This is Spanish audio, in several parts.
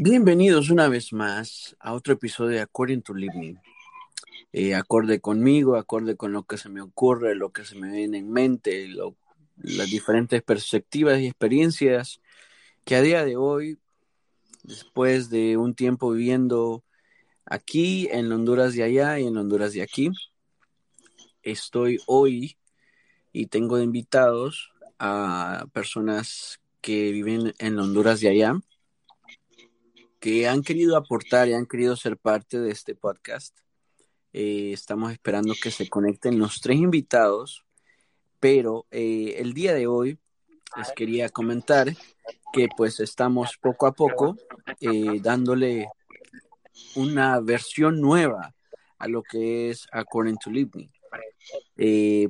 Bienvenidos una vez más a otro episodio de According to Living. Eh, acorde conmigo, acorde con lo que se me ocurre, lo que se me viene en mente, las diferentes perspectivas y experiencias que a día de hoy, después de un tiempo viviendo aquí, en Honduras de allá y en Honduras de aquí, estoy hoy y tengo invitados a personas que viven en Honduras de allá que han querido aportar y han querido ser parte de este podcast. Eh, estamos esperando que se conecten los tres invitados, pero eh, el día de hoy les quería comentar que pues estamos poco a poco eh, dándole una versión nueva a lo que es According to Living,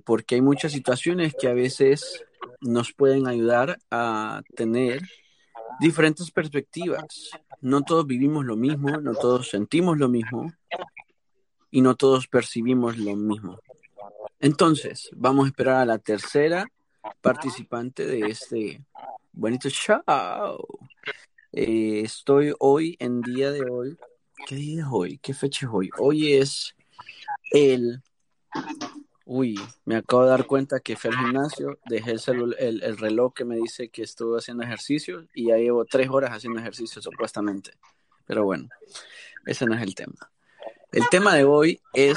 porque hay muchas situaciones que a veces nos pueden ayudar a tener diferentes perspectivas. No todos vivimos lo mismo, no todos sentimos lo mismo y no todos percibimos lo mismo. Entonces, vamos a esperar a la tercera participante de este bonito show. Eh, estoy hoy, en día de hoy, ¿qué día es hoy? ¿Qué fecha es hoy? Hoy es el Uy, me acabo de dar cuenta que fui al gimnasio, dejé el, el, reloj que me dice que estuve haciendo ejercicio y ya llevo tres horas haciendo ejercicio supuestamente. Pero bueno, ese no es el tema. El tema de hoy es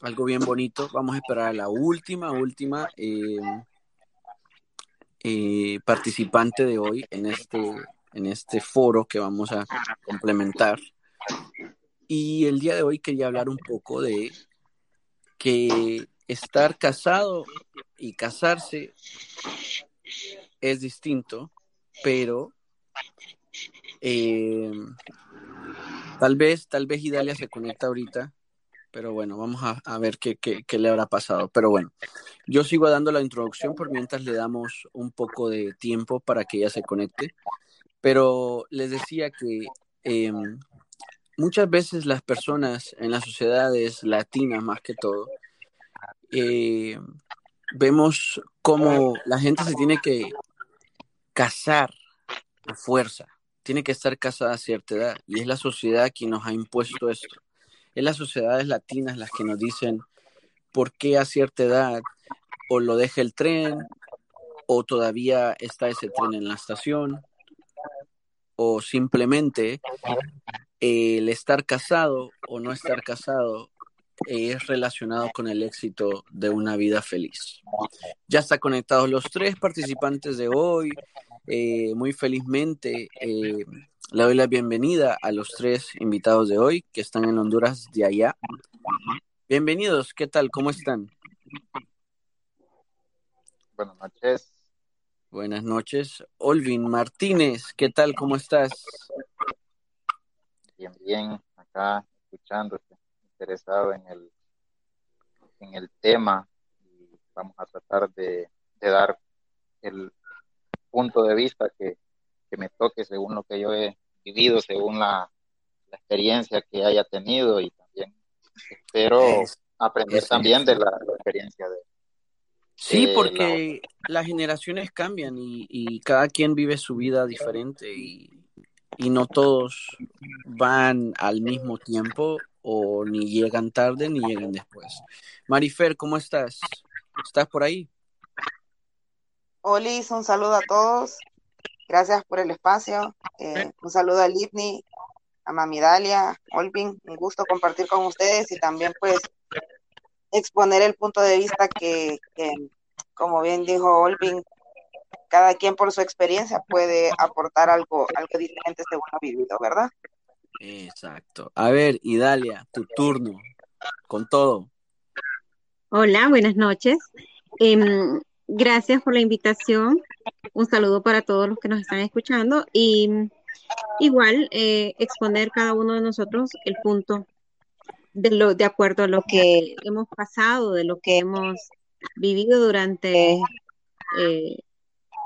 algo bien bonito. Vamos a esperar a la última, última eh, eh, participante de hoy en este, en este foro que vamos a complementar. Y el día de hoy quería hablar un poco de que estar casado y casarse es distinto, pero eh, tal vez, tal vez Idalia se conecta ahorita, pero bueno, vamos a, ver qué, qué, le habrá pasado. Pero bueno, yo sigo dando la introducción por mientras le damos un poco de tiempo para que ella se conecte. Pero les decía que em, muchas veces las personas en las sociedades latinas más que todo, eh, vemos cómo la gente se tiene que casar a fuerza, tiene que estar casada a cierta edad, y es la sociedad quien nos ha impuesto esto. Es las sociedades latinas las que nos dicen por qué a cierta edad o lo deja el tren, o todavía está ese tren en la estación, o simplemente el estar casado o no estar casado es relacionado con el éxito de una vida feliz. Ya están conectados los tres participantes de hoy. Eh, muy felizmente eh, le doy la bienvenida a los tres invitados de hoy que están en Honduras de allá. Bienvenidos, ¿qué tal? ¿Cómo están? Buenas noches. Buenas noches. Olvin Martínez, ¿qué tal? ¿Cómo estás? Bien, bien, acá escuchándote, interesado en el, en el tema. Y vamos a tratar de, dar el punto de vista que, me toque según lo que yo he vivido, según la, experiencia que haya tenido. Y también espero aprender también de la, experiencia de, Sí, porque las generaciones cambian y, y, cada quien vive su vida diferente y, y no todos van al mismo tiempo o ni llegan tarde ni llegan después. Marifer, ¿cómo estás? ¿Estás por ahí? Hola, un saludo a todos. Gracias por el espacio. Eh, un saludo a Livni, a Mami Dalia, Olvin. Un gusto compartir con ustedes y también pues exponer el punto de vista que, que como bien dijo Olvin, cada quien por su experiencia puede aportar algo, algo diferente según ha vivido, ¿verdad? Exacto. A ver, Idalia, tu turno, con todo. Hola, buenas noches. Em, gracias por la invitación. Un saludo para todos los que nos están escuchando y igual eh, exponer cada uno de nosotros el punto de lo de acuerdo a lo que hemos pasado, de lo que hemos vivido durante eh,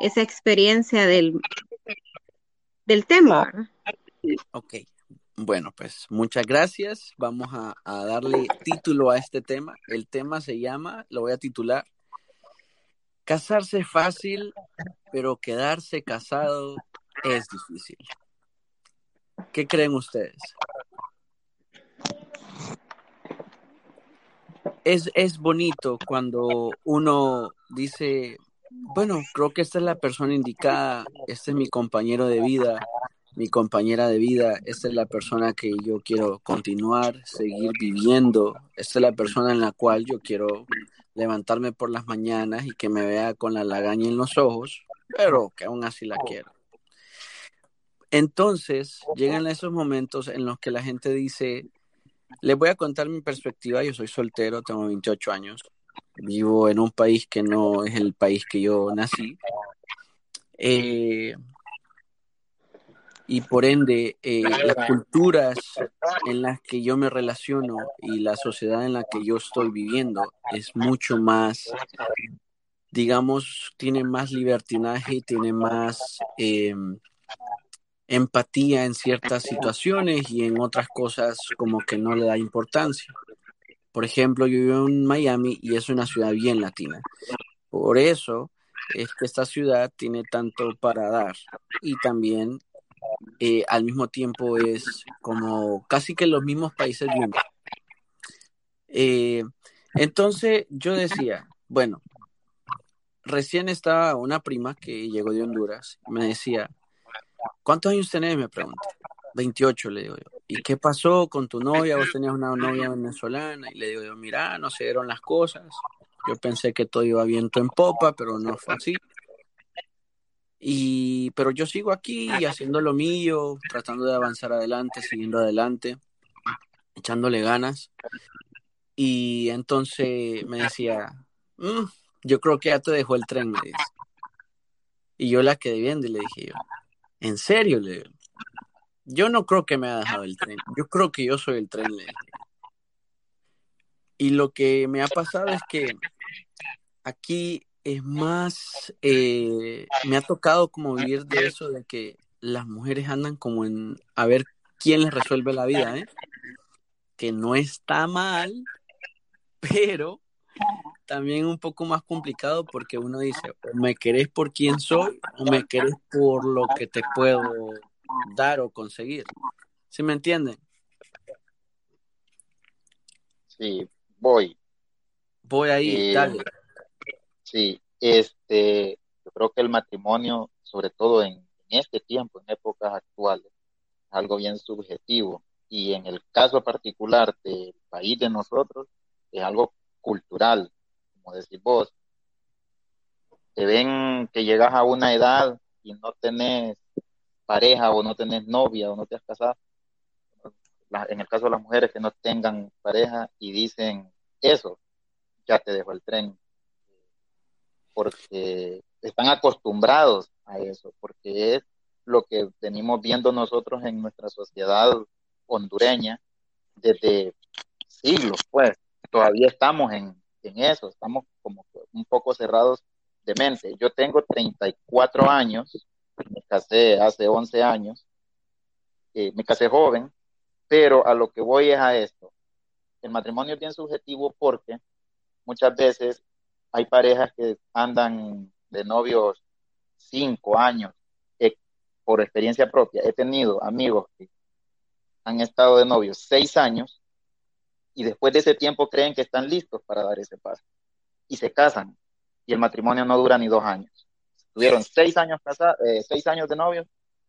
esa experiencia del, del tema. Ok, bueno, pues muchas gracias. Vamos a, darle título a este tema. El tema se llama, lo voy a titular, Casarse fácil, pero quedarse casado es difícil. ¿Qué creen ustedes? Es, es bonito cuando uno dice, bueno, creo que esta es la persona indicada, este es mi compañero de vida, mi compañera de vida, esta es la persona que yo quiero continuar, seguir viviendo, esta es la persona en la cual yo quiero levantarme por las mañanas y que me vea con la lagaña en los ojos, pero que aún así la quiero. Entonces llegan esos momentos en los que la gente dice, les voy a contar mi perspectiva, yo soy soltero, tengo 28 años, vivo en un país que no es el país que yo nací. Eh, y por ende, eh, las culturas en las que yo me relaciono y la sociedad en la que yo estoy viviendo es mucho más, digamos, tiene más libertinaje, tiene más eh, empatía en ciertas situaciones y en otras cosas como que no le da importancia. Por ejemplo, yo vivo en Miami y es una ciudad bien latina. Por eso es que esta ciudad tiene tanto para dar y también eh, al mismo tiempo es como casi que los mismos países eh, entonces yo decía, bueno, recién estaba una prima que llegó de Honduras, me decía, ¿cuántos años tenés? Me pregunta. 28, le digo yo. ¿Y qué pasó con tu novia? Vos tenías una novia venezolana. Y le digo yo, mira, no se dieron las cosas. Yo pensé que todo iba viento en popa, pero no fue así. Y, pero yo sigo aquí haciendo lo mío, tratando de avanzar adelante, siguiendo adelante, echándole ganas. Y entonces me decía, mm, yo creo que ya te dejó el tren, me dice. Y yo la quedé viendo y le dije yo, ¿en serio? Le yo no creo que me haya dejado el tren, yo creo que yo soy el tren, le dije. Y lo que me ha pasado es que aquí es más, eh, me ha tocado como vivir de eso, de que las mujeres andan como en a ver quién les resuelve la vida, ¿eh? Que no está mal, pero también un poco más complicado porque uno dice, o me querés por quién soy o me querés por lo que te puedo dar o conseguir. ¿Sí me entienden? Sí, voy. Voy ahí, eh, dale. Sí, este, yo creo que el matrimonio, sobre todo en, este tiempo, en épocas actuales, es algo bien subjetivo. Y en el caso particular del país de nosotros, es algo cultural, como decís vos. Te ven que llegas a una edad y no tenés pareja o no tenés novia o no te has casado. en el caso de las mujeres que no tengan pareja y dicen eso, ya te dejó el tren, porque están acostumbrados a eso, porque es lo que venimos viendo nosotros en nuestra sociedad hondureña desde siglos, pues todavía estamos en, eso, estamos como un poco cerrados de mente. Yo tengo 34 años, me casé hace 11 años, eh, me casé joven, pero a lo que voy es a esto. El matrimonio es bien subjetivo porque muchas veces hay parejas que andan de novios cinco años, eh, por experiencia propia. He tenido amigos que han estado de novios seis años y después de ese tiempo creen que están listos para dar ese paso y se casan y el matrimonio no dura ni dos años. Estuvieron seis años casados, eh, seis años de novios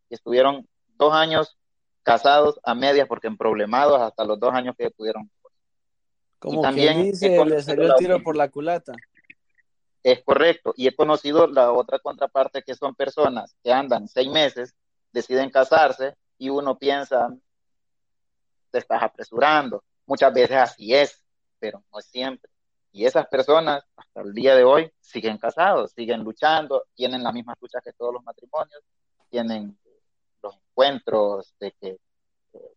y estuvieron dos años casados a medias porque en problemados hasta los dos años que pudieron. Como también dice, le salió el tiro por la culata. Es correcto. Y he conocido la otra contraparte que son personas que andan seis meses, deciden casarse y uno piensa, te estás apresurando. Muchas veces así es, pero no siempre. Y esas personas hasta el día de hoy siguen casados, siguen luchando, tienen las mismas luchas que todos los matrimonios, tienen los encuentros de que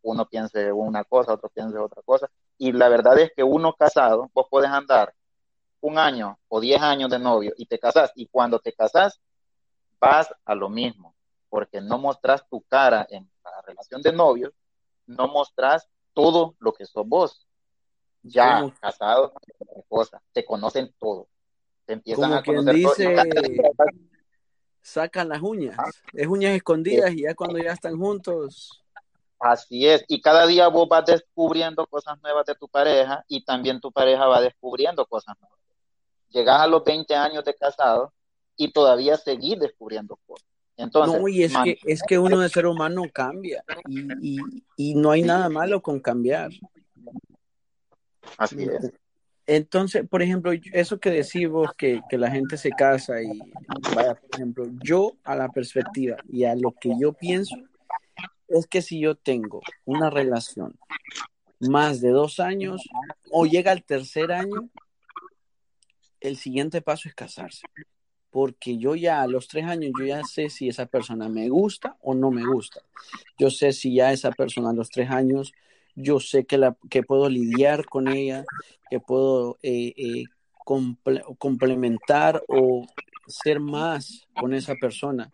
uno piense una cosa, otro piense otra cosa. Y la verdad es que uno casado, vos puedes andar un año o diez años de novio y te casas y cuando te casas vas a lo mismo, porque no mostras tu cara en la relación de novio, no mostras todo lo que sos vos. Ya casado, cosa, te conocen todo. Te empiezan a conocer dice, sacan las uñas, es uñas escondidas y ya cuando ya están juntos Así es, y cada día vos vas descubriendo cosas nuevas de tu pareja y también tu pareja va descubriendo cosas nuevas. Llegas a los 20 años de casado y todavía seguís descubriendo cosas. Entonces, no, y es que, es que uno de ser humano cambia y, y, no hay nada malo con cambiar. Así es. Entonces, por ejemplo, eso que decís vos, que, que, la gente se casa y vaya, por ejemplo, yo a la perspectiva y a lo que yo pienso, es que si yo tengo una relación más de dos años o llega al tercer año, el siguiente paso es casarse. Porque yo ya a los tres años, yo ya sé si esa persona me gusta o no me gusta. Yo sé si ya esa persona a los tres años, yo sé que, la, que puedo lidiar con ella, que puedo eh, eh, complementar o ser más con esa persona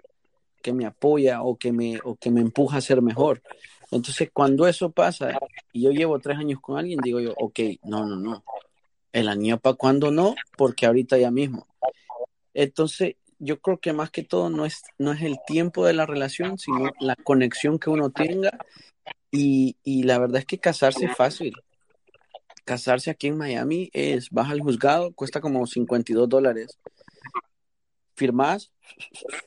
que me apoya o que me, o que me empuja a ser mejor. Entonces, cuando eso pasa y yo llevo tres años con alguien, digo yo, ok, no, no, no. El año para cuando no, porque ahorita ya mismo. Entonces, yo creo que más que todo no es, no es el tiempo de la relación, sino la conexión que uno tenga. Y, y la verdad es que casarse es fácil. Casarse aquí en Miami es, baja al juzgado, cuesta como 52 dólares. Firmás,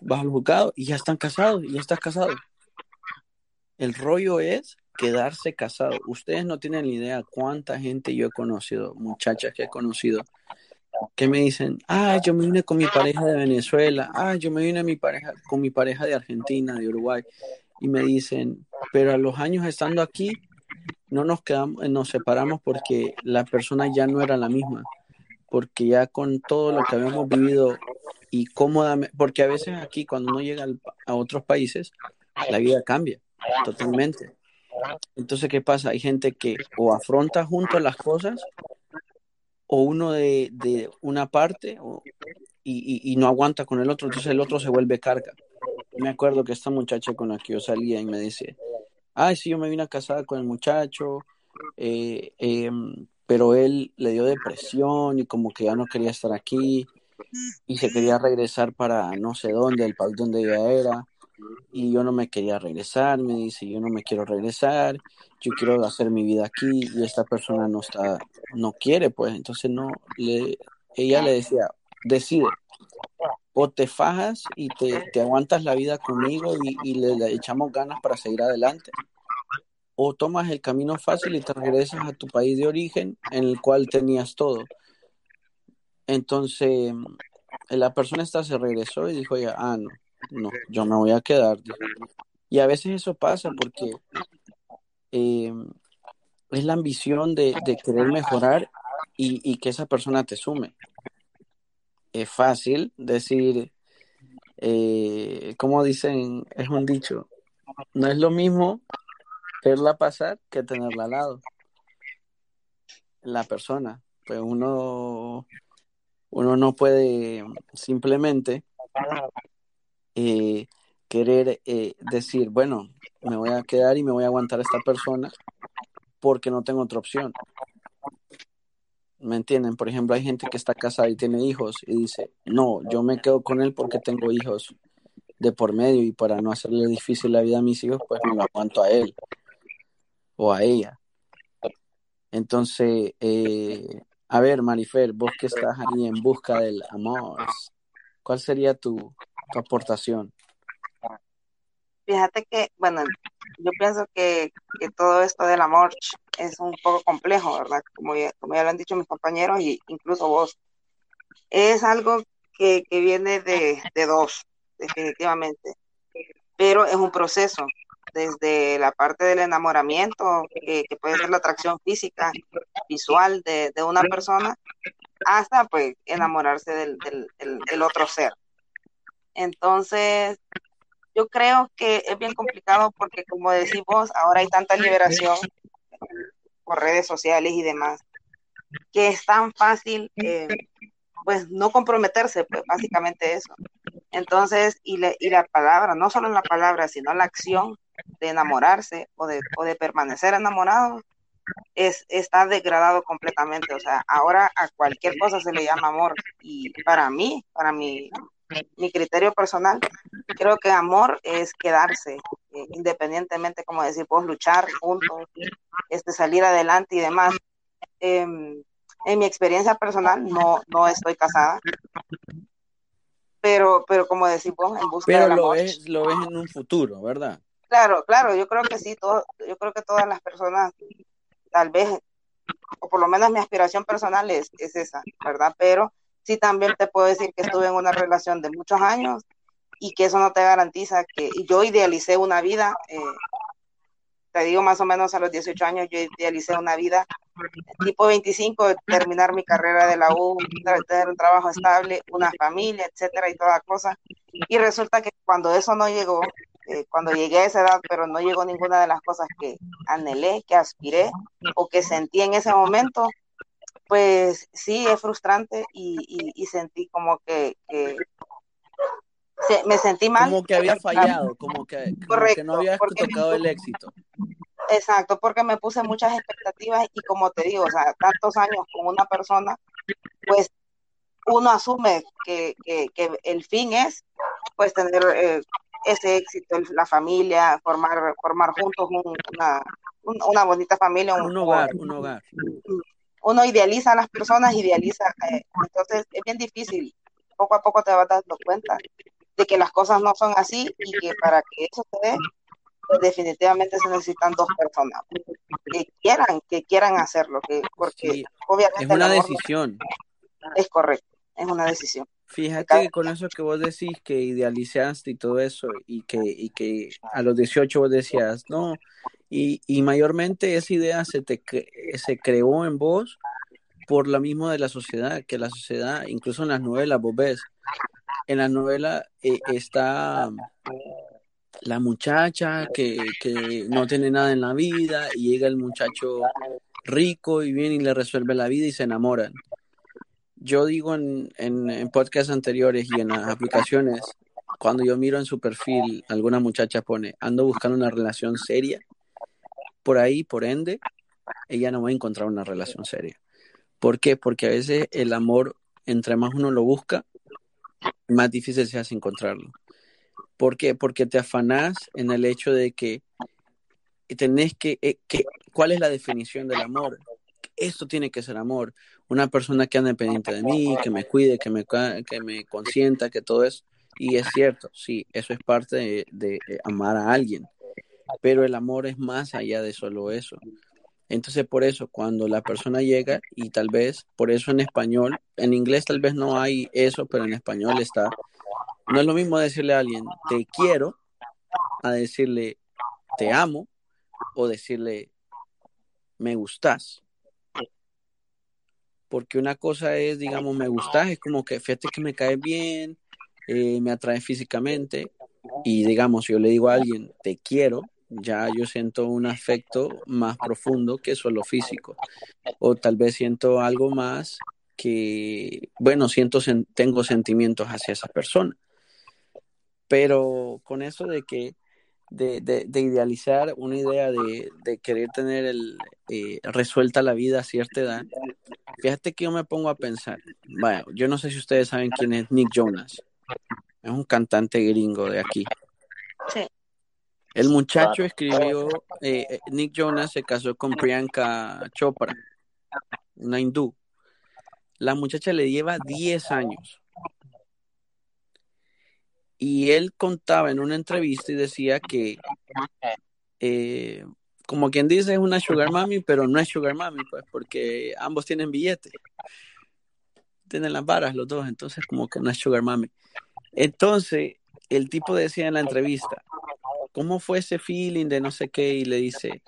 vas al juzgado y ya están casados, ya estás casado. El rollo es quedarse casado. Ustedes no tienen ni idea cuánta gente yo he conocido, muchachas que he conocido, que me dicen, ah, yo me vine con mi pareja de Venezuela, ah, yo me vine mi pareja, con mi pareja de Argentina, de Uruguay, y me dicen, pero a los años estando aquí, no nos quedamos, nos separamos porque la persona ya no era la misma, porque ya con todo lo que habíamos vivido y cómodamente, porque a veces aquí cuando uno llega a otros países, la vida cambia totalmente. Entonces, ¿qué pasa? Hay gente que o afronta juntos las cosas o uno de, de una parte y, y, no aguanta con el otro, entonces el otro se vuelve carga. Me acuerdo que esta muchacha con la que yo salía y me dice, ay, sí, yo me vine a casar con el muchacho, eh, em, pero él le dio depresión y como que ya no quería estar aquí y se quería regresar para no sé dónde, el país donde ella era, y yo no me quería regresar, me dice, yo no me quiero regresar, yo quiero hacer mi vida aquí y esta persona no está, no quiere, pues, entonces no, le, ella le decía, decide, o te fajas y te, te aguantas la vida conmigo y, y le, echamos ganas para seguir adelante, o tomas el camino fácil y te regresas a tu país de origen en el cual tenías todo. Entonces, la persona esta se regresó y dijo ya, ah, no, no, yo me voy a quedar. Y a veces eso pasa porque eh, es la ambición de, querer mejorar y, que esa persona te sume. Es fácil decir, eh, como dicen, es un dicho, no es lo mismo verla pasar que tenerla al lado. La persona, pues uno uno no puede simplemente eh, querer eh, decir, bueno, me voy a quedar y me voy a aguantar a esta persona porque no tengo otra opción. ¿Me entienden? Por ejemplo, hay gente que está casada y tiene hijos y dice, no, yo me quedo con él porque tengo hijos de por medio y para no hacerle difícil la vida a mis hijos, pues me lo aguanto a él o a ella. Entonces, eh, a ver, Marifer, vos que estás ahí en busca del amor, ¿cuál sería tu, aportación? Fíjate que, bueno, yo pienso que, todo esto del amor es un poco complejo, ¿verdad? Como ya, como ya lo han dicho mis compañeros y incluso vos. Es algo que, viene de, de dos, definitivamente, pero es un proceso desde la parte del enamoramiento, que, puede ser la atracción física, visual de, una persona, hasta pues enamorarse del, del, otro ser. Entonces, yo creo que es bien complicado porque como decimos, ahora hay tanta liberación por redes sociales y demás, que es tan fácil, eh, pues no comprometerse, pues básicamente eso. Entonces, y, y la palabra, no solo la palabra, sino la acción de enamorarse o de, o de permanecer enamorado es, está degradado completamente. O sea, ahora a cualquier cosa se le llama amor. Y para mí, para mi, mi criterio personal, creo que amor es quedarse, eh, independientemente, como decir, pues luchar juntos, este, salir adelante y demás. Em, en mi experiencia personal, no, no estoy casada, pero, pero como decimos, en busca pero lo ves, lo ves en un futuro, ¿verdad? Claro, claro, yo creo que sí, todo, yo creo que todas las personas, tal vez, o por lo menos mi aspiración personal es, es esa, ¿verdad? Pero sí también te puedo decir que estuve en una relación de muchos años y que eso no te garantiza que yo idealicé una vida, eh, te digo más o menos a los 18 años, yo idealicé una vida tipo 25, terminar mi carrera de la U, tener un trabajo estable, una familia, etcétera y toda cosa. Y resulta que cuando eso no llegó, eh, cuando llegué a esa edad, pero no llegó ninguna de las cosas que anhelé, que aspiré o que sentí en ese momento, pues sí, es frustrante y, sentí como que, me sentí mal. Como que había fallado, como que, no había tocado el éxito. Exacto, porque me puse muchas expectativas y como te digo, o sea, tantos años con una persona, pues uno asume que, el fin es pues tener eh, ese éxito, la familia, formar, formar juntos una, una bonita familia. Un, hogar, un hogar. Uno idealiza a las personas, idealiza, eh, entonces es bien difícil, poco a poco te vas dando cuenta de que las cosas no son así y que para que eso se dé, pues definitivamente se necesitan dos personas que quieran, que quieran hacerlo, que, porque obviamente es una decisión. Es correcto, es una decisión. Fíjate que con eso que vos decís que idealizaste y todo eso, y que, y que a los 18 vos decías, no, y, y mayormente esa idea se, te, se creó en vos por la misma de la sociedad, que la sociedad, incluso en las novelas, vos ves, en la novela eh, está la muchacha que, que, no tiene nada en la vida y llega el muchacho rico y viene y le resuelve la vida y se enamoran. Yo digo en, en, podcasts anteriores y en las aplicaciones, cuando yo miro en su perfil, alguna muchacha pone, ando buscando una relación seria, por ahí, por ende, ella no va a encontrar una relación seria. ¿Por qué? Porque a veces el amor, entre más uno lo busca, más difícil se hace encontrarlo. ¿Por qué? Porque te afanás en el hecho de que tenés que, eh, que, ¿cuál es la definición del amor? Esto tiene que ser amor. Una persona que ande pendiente de mí, que me cuide, que me, que me consienta, que todo eso. Y es cierto, sí, eso es parte de, de amar a alguien. Pero el amor es más allá de solo eso. Entonces, por eso, cuando la persona llega, y tal vez, por eso en español, en inglés tal vez no hay eso, pero en español está no es lo mismo decirle a alguien te quiero a decirle te amo o decirle me gustas. Porque una cosa es, digamos, me gustas, es como que fíjate que me cae bien, eh, me atrae físicamente, y digamos, yo le digo a alguien te quiero, ya yo siento un afecto más profundo que solo físico. O tal vez siento algo más que, bueno, siento, tengo sentimientos hacia esa persona. Pero con eso de que, de, de, idealizar una idea de, de querer tener el, eh, resuelta la vida a cierta edad, fíjate que yo me pongo a pensar, vaya, yo no sé si ustedes saben quién es Nick Jonas, es un cantante gringo de aquí. Sí. El muchacho escribió, eh, eh, Nick Jonas se casó con Priyanka Chopra, una hindú. La muchacha le lleva 10 años. Y él contaba en una entrevista y decía que, eh, como quien dice, es una sugar mami, pero no es sugar mami, pues, porque ambos tienen billetes. Tienen las varas los dos, entonces como que no es sugar mami. Entonces, el tipo decía en la entrevista, ¿cómo fue ese feeling de no sé qué? Y le dice,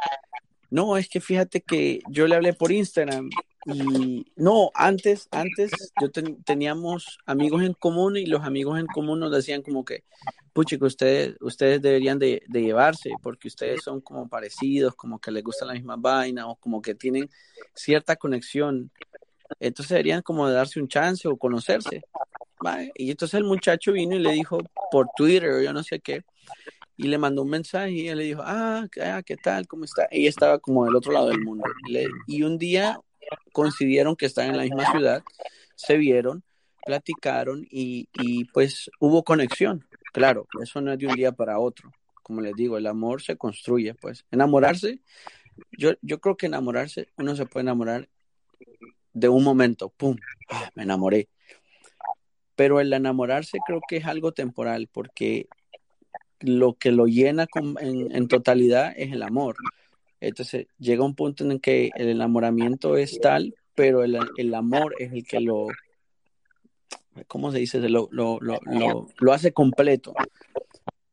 no, es que fíjate que yo le hablé por Instagram y no, antes, antes yo teníamos amigos en común y los amigos en común nos decían como que, puchi, que ustedes, ustedes deberían de, llevarse porque ustedes son como parecidos, como que les gusta la misma vaina o como que tienen cierta conexión. Entonces deberían como de darse un chance o conocerse. Y entonces el muchacho vino y le dijo por Twitter o yo no sé qué, y le mandó un mensaje y él le dijo, ah, ah ¿qué tal? ¿Cómo está? Ella estaba como del otro lado del mundo. y un día coincidieron que están en la misma ciudad, se vieron, platicaron y, y pues hubo conexión. Claro, eso no es de un día para otro. como les digo, el amor se construye, pues. Enamorarse, yo, yo creo que enamorarse, uno se puede enamorar de un momento, ¡pum! Ah, me enamoré. Pero el enamorarse creo que es algo temporal, porque lo que lo llena en, totalidad es el amor. Entonces llega un punto en el que el enamoramiento es tal, pero el, el amor es el que lo, ¿cómo se dice? Lo, lo, lo, lo, hace completo.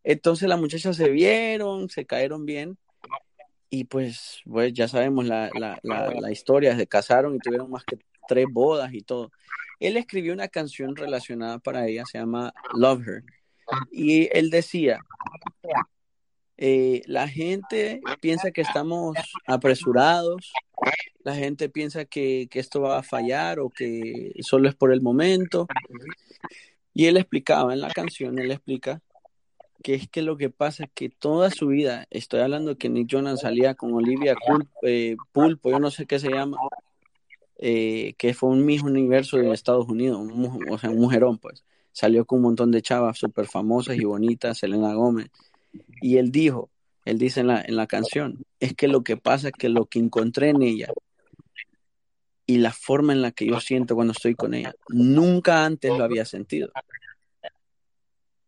Entonces las muchachas se vieron, se cayeron bien y pues, pues ya sabemos la, la, la, historia, se casaron y tuvieron más que tres bodas y todo. Él escribió una canción relacionada para ella, se llama Love Her. Y él decía, eh, la gente piensa que estamos apresurados, la gente piensa que, que, esto va a fallar o que solo es por el momento. Y él explicaba en la canción, él explica que es que lo que pasa es que toda su vida, estoy hablando que Nick Jonas salía con Olivia eh, Pulpo, yo no sé qué se llama, eh, que fue un mismo universo de Estados Unidos, o sea, un mujerón, pues. Salió con un montón de chavas súper famosas y bonitas, Selena Gómez. Y él dijo, él dice en la, en la canción, es que lo que pasa es que lo que encontré en ella y la forma en la que yo siento cuando estoy con ella, nunca antes lo había sentido.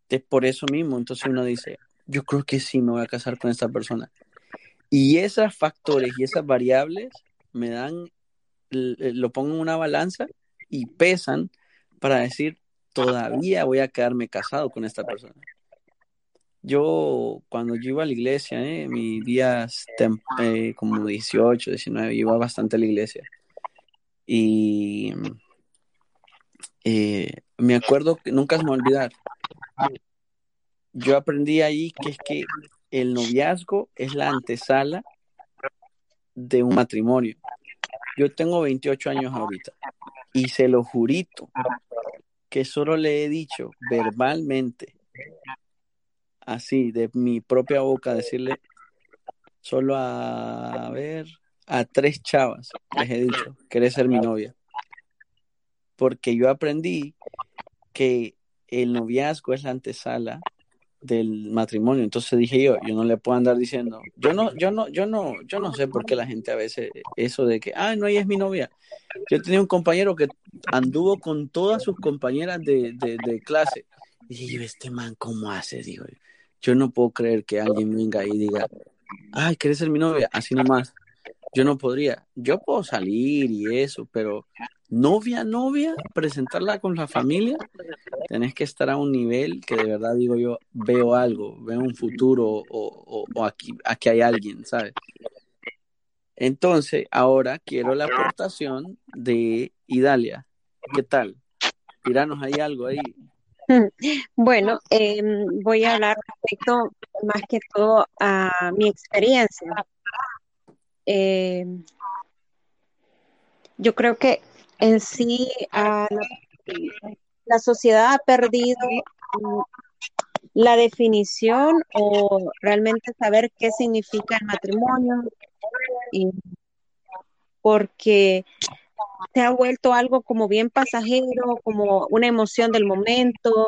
Es por eso mismo, entonces uno dice, yo creo que sí me voy a casar con esta persona. Y esos factores y esas variables me dan, lo pongo en una balanza y pesan para decir, todavía voy a quedarme casado con esta persona. Yo, cuando yo iba a la iglesia, eh, mis días eh, como 18, 19, iba bastante a la iglesia. Y eh, me acuerdo que nunca se me va olvidar. Yo aprendí ahí que es que el noviazgo es la antesala de un matrimonio. Yo tengo 28 años ahorita y se lo jurito que solo le he dicho verbalmente, así de mi propia boca, decirle solo a, ver, a tres chavas les he dicho, ¿querés ser mi novia? Porque yo aprendí que el noviazgo es la antesala del matrimonio. Entonces dije yo, yo no le puedo andar diciendo, yo no, yo no, yo no, yo no sé por qué la gente a veces eso de que, ah, no, ella es mi novia. Yo tenía un compañero que anduvo con todas sus compañeras de, de, clase. Y dije yo, este man, ¿cómo hace? Digo yo. Yo no puedo creer que alguien venga y diga, ay, ¿quieres ser mi novia? Así nomás yo no podría. Yo puedo salir y eso, pero novia, novia, presentarla con la familia, tenés que estar a un nivel que de verdad digo yo, veo algo, veo un futuro o, o, aquí, aquí hay alguien, ¿sabes? Entonces, ahora quiero la aportación de Idalia. ¿Qué tal? Tiranos ahí algo ahí. Bueno, em, voy a hablar respecto más que todo a mi experiencia. Eh, yo creo que en sí la, la, sociedad ha perdido la definición o realmente saber qué significa el matrimonio, porque se ha vuelto algo como bien pasajero, como una emoción del momento,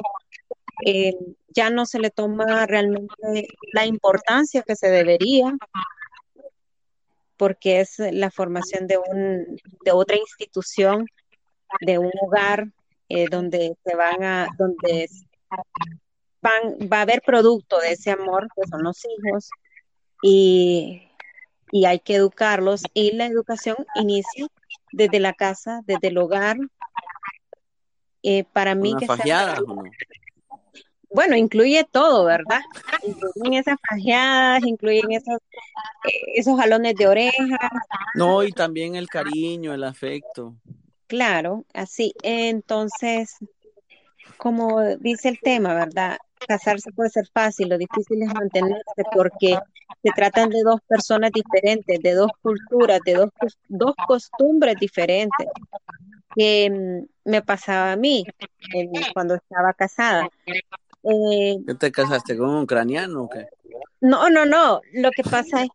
eh, ya no se le toma realmente la importancia que se debería porque es la formación de, un, de otra institución, de un hogar eh, donde se van a, donde van, va a haber producto de ese amor, que son los hijos, y, hay que educarlos, y la educación inicia desde la casa, desde el hogar. Eh, para mí que sea, bueno, incluye todo, ¿verdad? Incluyen esas fajeadas, incluyen esos, eh, esos jalones de orejas. No, y también el cariño, el afecto. Claro, así. Entonces, como dice el tema, ¿verdad? Casarse puede ser fácil, lo difícil es mantenerse porque se tratan de dos personas diferentes, de dos culturas, de dos, dos costumbres diferentes que mm, me pasaba a mí cuando estaba casada. Eh, ¿Qué te casaste con un ucraniano o qué? No, no, no. Lo que pasa es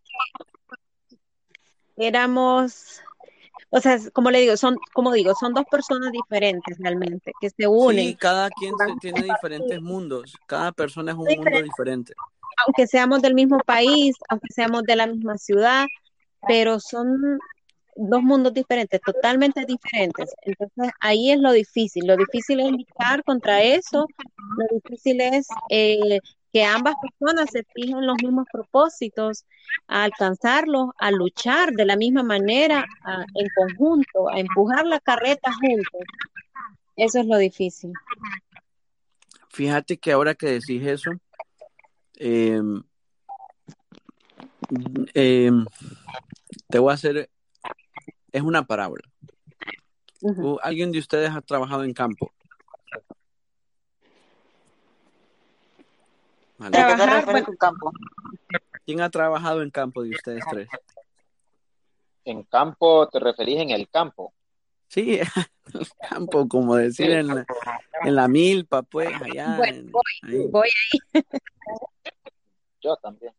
que éramos, o sea, como le digo, son, como digo, son dos personas diferentes realmente que se unen. Sí, cada quien tiene diferentes mundos. Cada persona es un mundo diferente. Aunque seamos del mismo país, aunque seamos de la misma ciudad, pero son dos mundos diferentes, totalmente diferentes. Entonces ahí es lo difícil. Lo difícil es luchar contra eso. Lo difícil es eh, que ambas personas se fijen los mismos propósitos, a alcanzarlos, a luchar de la misma manera, en conjunto, a empujar la carreta juntos. Eso es lo difícil. Fíjate que ahora que decís eso, em, em, te voy a hacer es una parábola. ¿Alguien de ustedes ha trabajado en campo? en campo? ¿Quién ha trabajado en campo de ustedes tres? En campo, ¿te referís en el campo? Sí, el campo, como decir en, la, en la milpa, pues, allá. voy, voy ahí. Yo también.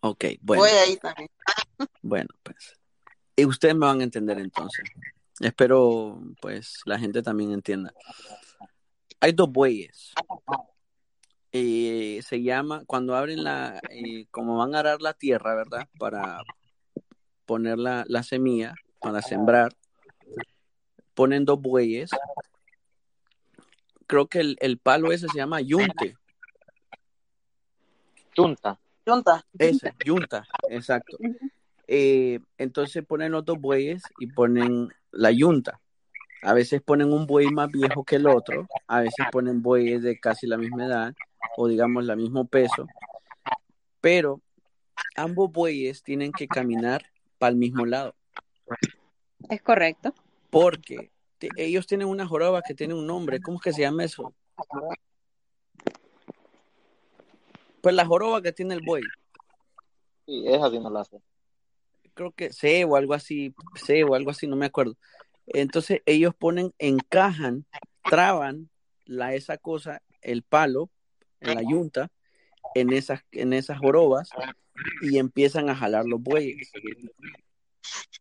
Ok, bueno. Voy ahí también. Bueno, pues. Y ustedes me van a entender entonces. Espero, pues, la gente también entienda. Hay dos bueyes. Eh, se llama, cuando abren la, eh, como van a arar la tierra, ¿verdad? Para poner la, la semilla, para sembrar, ponen dos bueyes. Creo que el, el palo ese se llama yunte. Yunta. Yunta. Ese, yunta, exacto. Eh, entonces ponen los dos bueyes y ponen la yunta. A veces ponen un buey más viejo que el otro, a veces ponen bueyes de casi la misma edad o digamos la mismo peso, pero ambos bueyes tienen que caminar para el mismo lado. Es correcto. Porque ellos tienen una joroba que tiene un nombre, ¿cómo es que se llama eso? Pues la joroba que tiene el buey. Sí, esa sí no la hace creo que C o algo así, C o algo así, no me acuerdo. Entonces ellos ponen, encajan, traban la, esa cosa, el palo, en la yunta, en esas, en esas jorobas y empiezan a jalar los bueyes.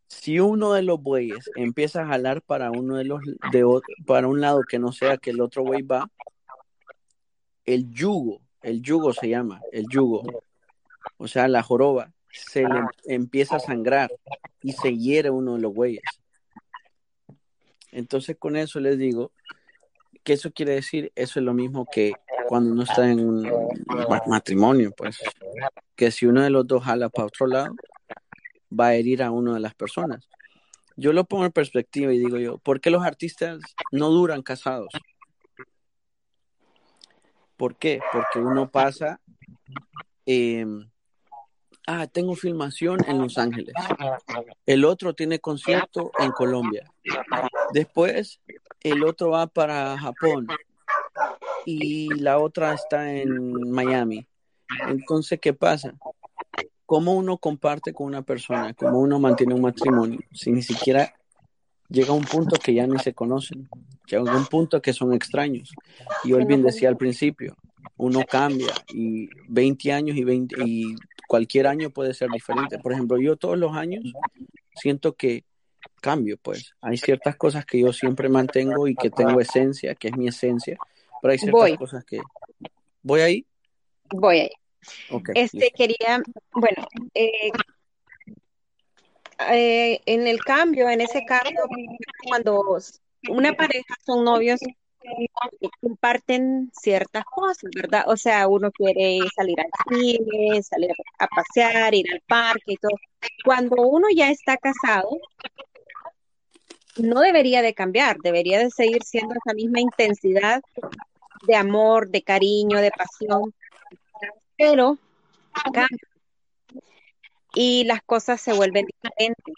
Si uno de los bueyes empieza a jalar para uno de los de para un lado que no sea que el otro buey va, el yugo, el yugo se llama, el yugo, o sea, la joroba se le empieza a sangrar y se hiere uno de los bueyes. Entonces con eso les digo que eso quiere decir, eso es lo mismo que cuando uno está en un matrimonio, pues, que si uno de los dos jala para otro lado, va a herir a una de las personas. Yo lo pongo en perspectiva y digo yo, ¿por qué los artistas no duran casados? ¿Por qué? Porque uno pasa eh, ah, tengo filmación en Los Ángeles. El otro tiene concierto en Colombia. Después, el otro va para Japón y la otra está en Miami. Entonces, ¿qué pasa? ¿Cómo uno comparte con una persona? ¿Cómo uno mantiene un matrimonio si ni siquiera llega a un punto que ya ni se conocen? Llega a un punto que son extraños. Y bien decía al principio, uno cambia y 20 años y, 20, y cualquier año puede ser diferente. Por ejemplo, yo todos los años siento que cambio, pues. Hay ciertas cosas que yo siempre mantengo y que tengo esencia, que es mi esencia, pero hay ciertas cosas que... ¿Voy ahí? Voy ahí. Este quería, bueno, eh, eh, en el cambio, en ese cambio, cuando una pareja son novios, comparten ciertas cosas, ¿verdad? O sea, uno quiere salir al cine, salir a pasear, ir al parque y todo. Cuando uno ya está casado, no debería de cambiar, debería de seguir siendo esa misma intensidad de amor, de cariño, de pasión, pero cambia. Y las cosas se vuelven diferentes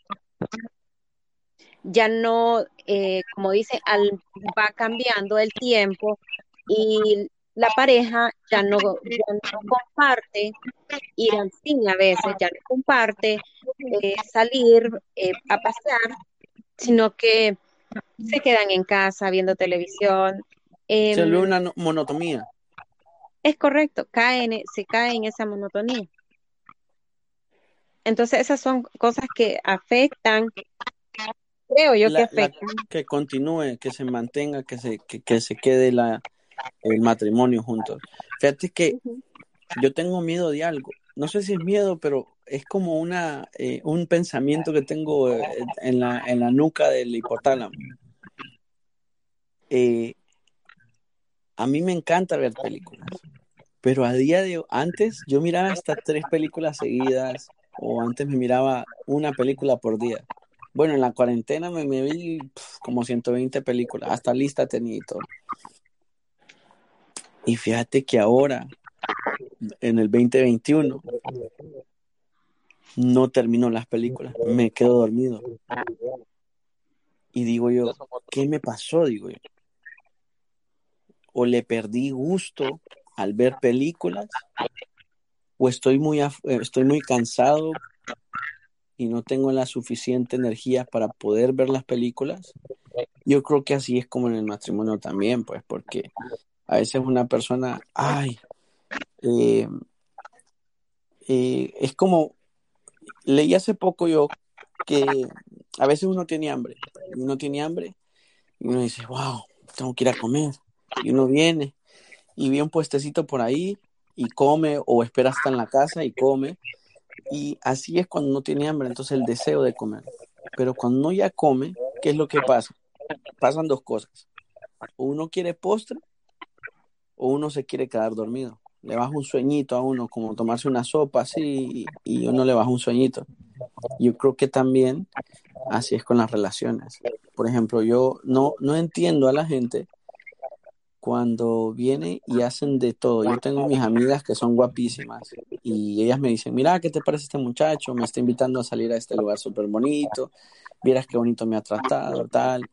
ya no, eh, como dice, al, va cambiando el tiempo y la pareja ya no, comparte ir al cine a veces, ya no comparte eh, salir eh, a pasear, sino que se quedan en casa viendo televisión. se ve em, una monotonía. Es correcto, caen, se cae en esa monotonía. Entonces esas son cosas que afectan creo yo que que continúe, que se mantenga, que se, que, se quede la, el matrimonio juntos. Fíjate que yo tengo miedo de algo. No sé si es miedo, pero es como una, eh, un pensamiento que tengo eh, en, la, en la nuca del hipotálamo. Eh, a mí me encanta ver películas, pero a día de antes yo miraba hasta tres películas seguidas o antes me miraba una película por día. Bueno, en la cuarentena me, vi como 120 películas, hasta lista tenía y todo. Y fíjate que ahora, en el 2021, no termino las películas, me quedo dormido. Y digo yo, ¿qué me pasó? Digo yo. O le perdí gusto al ver películas, o estoy muy, estoy muy cansado y no tengo la suficiente energía para poder ver las películas. Yo creo que así es como en el matrimonio también, pues, porque a veces una persona, ay, eh, eh, es como, leí hace poco yo que a veces uno tiene hambre, uno tiene hambre y uno dice, wow, tengo que ir a comer. Y uno viene y ve un puestecito por ahí y come o espera hasta en la casa y come y así es cuando uno tiene hambre, entonces el deseo de comer. Pero cuando uno ya come, ¿qué es lo que pasa? Pasan dos cosas. O uno quiere postre o uno se quiere quedar dormido. Le baja un sueñito a uno, como tomarse una sopa así y uno le baja un sueñito. Yo creo que también así es con las relaciones. Por ejemplo, yo no, no entiendo a la gente cuando viene y hacen de todo. Yo tengo mis amigas que son guapísimas y ellas me dicen, mira, ¿qué te parece este muchacho? Me está invitando a salir a este lugar súper bonito, vieras qué bonito me ha tratado, tal.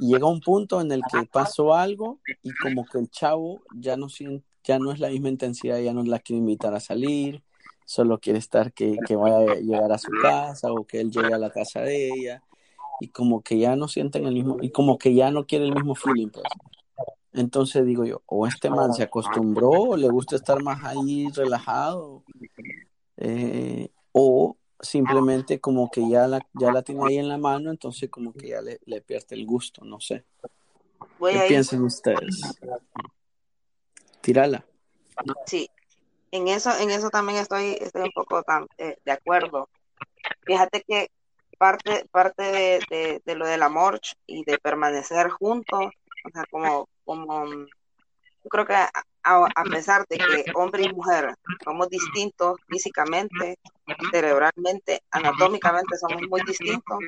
Y llega un punto en el que pasó algo y como que el chavo ya no, ya no es la misma intensidad, ya no la quiere invitar a salir, solo quiere estar que, que vaya a llegar a su casa o que él llegue a la casa de ella y como que ya no sienten el mismo, y como que ya no quiere el mismo feeling. Pues. Entonces digo yo, o este man se acostumbró, o le gusta estar más ahí relajado, eh, o simplemente como que ya la, ya la tiene ahí en la mano, entonces como que ya le, le pierde el gusto, no sé. ¿Qué piensan ustedes? Tírala. Sí, en eso, en eso también estoy, estoy un poco eh, de acuerdo. Fíjate que parte, parte de, de, de, lo del amor y de permanecer juntos, o sea, como como creo que a, a, pesar de que hombre y mujer somos distintos físicamente, cerebralmente, anatómicamente somos muy distintos,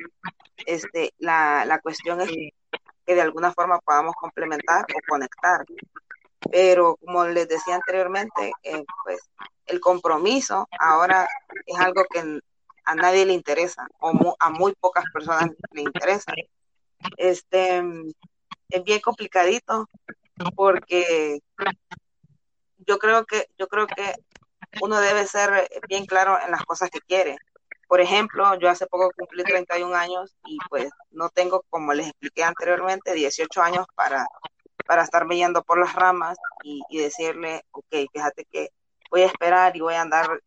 este, la, la cuestión es que de alguna forma podamos complementar o conectar. Pero como les decía anteriormente, eh, pues el compromiso ahora es algo que a nadie le interesa o a muy pocas personas le interesa. Este, es bien complicadito porque yo creo que yo creo que uno debe ser bien claro en las cosas que quiere. Por ejemplo, yo hace poco cumplí 31 años y pues no tengo, como les expliqué anteriormente, 18 años para, para estarme yendo por las ramas y, decirle, ok, fíjate que voy a esperar y voy a andar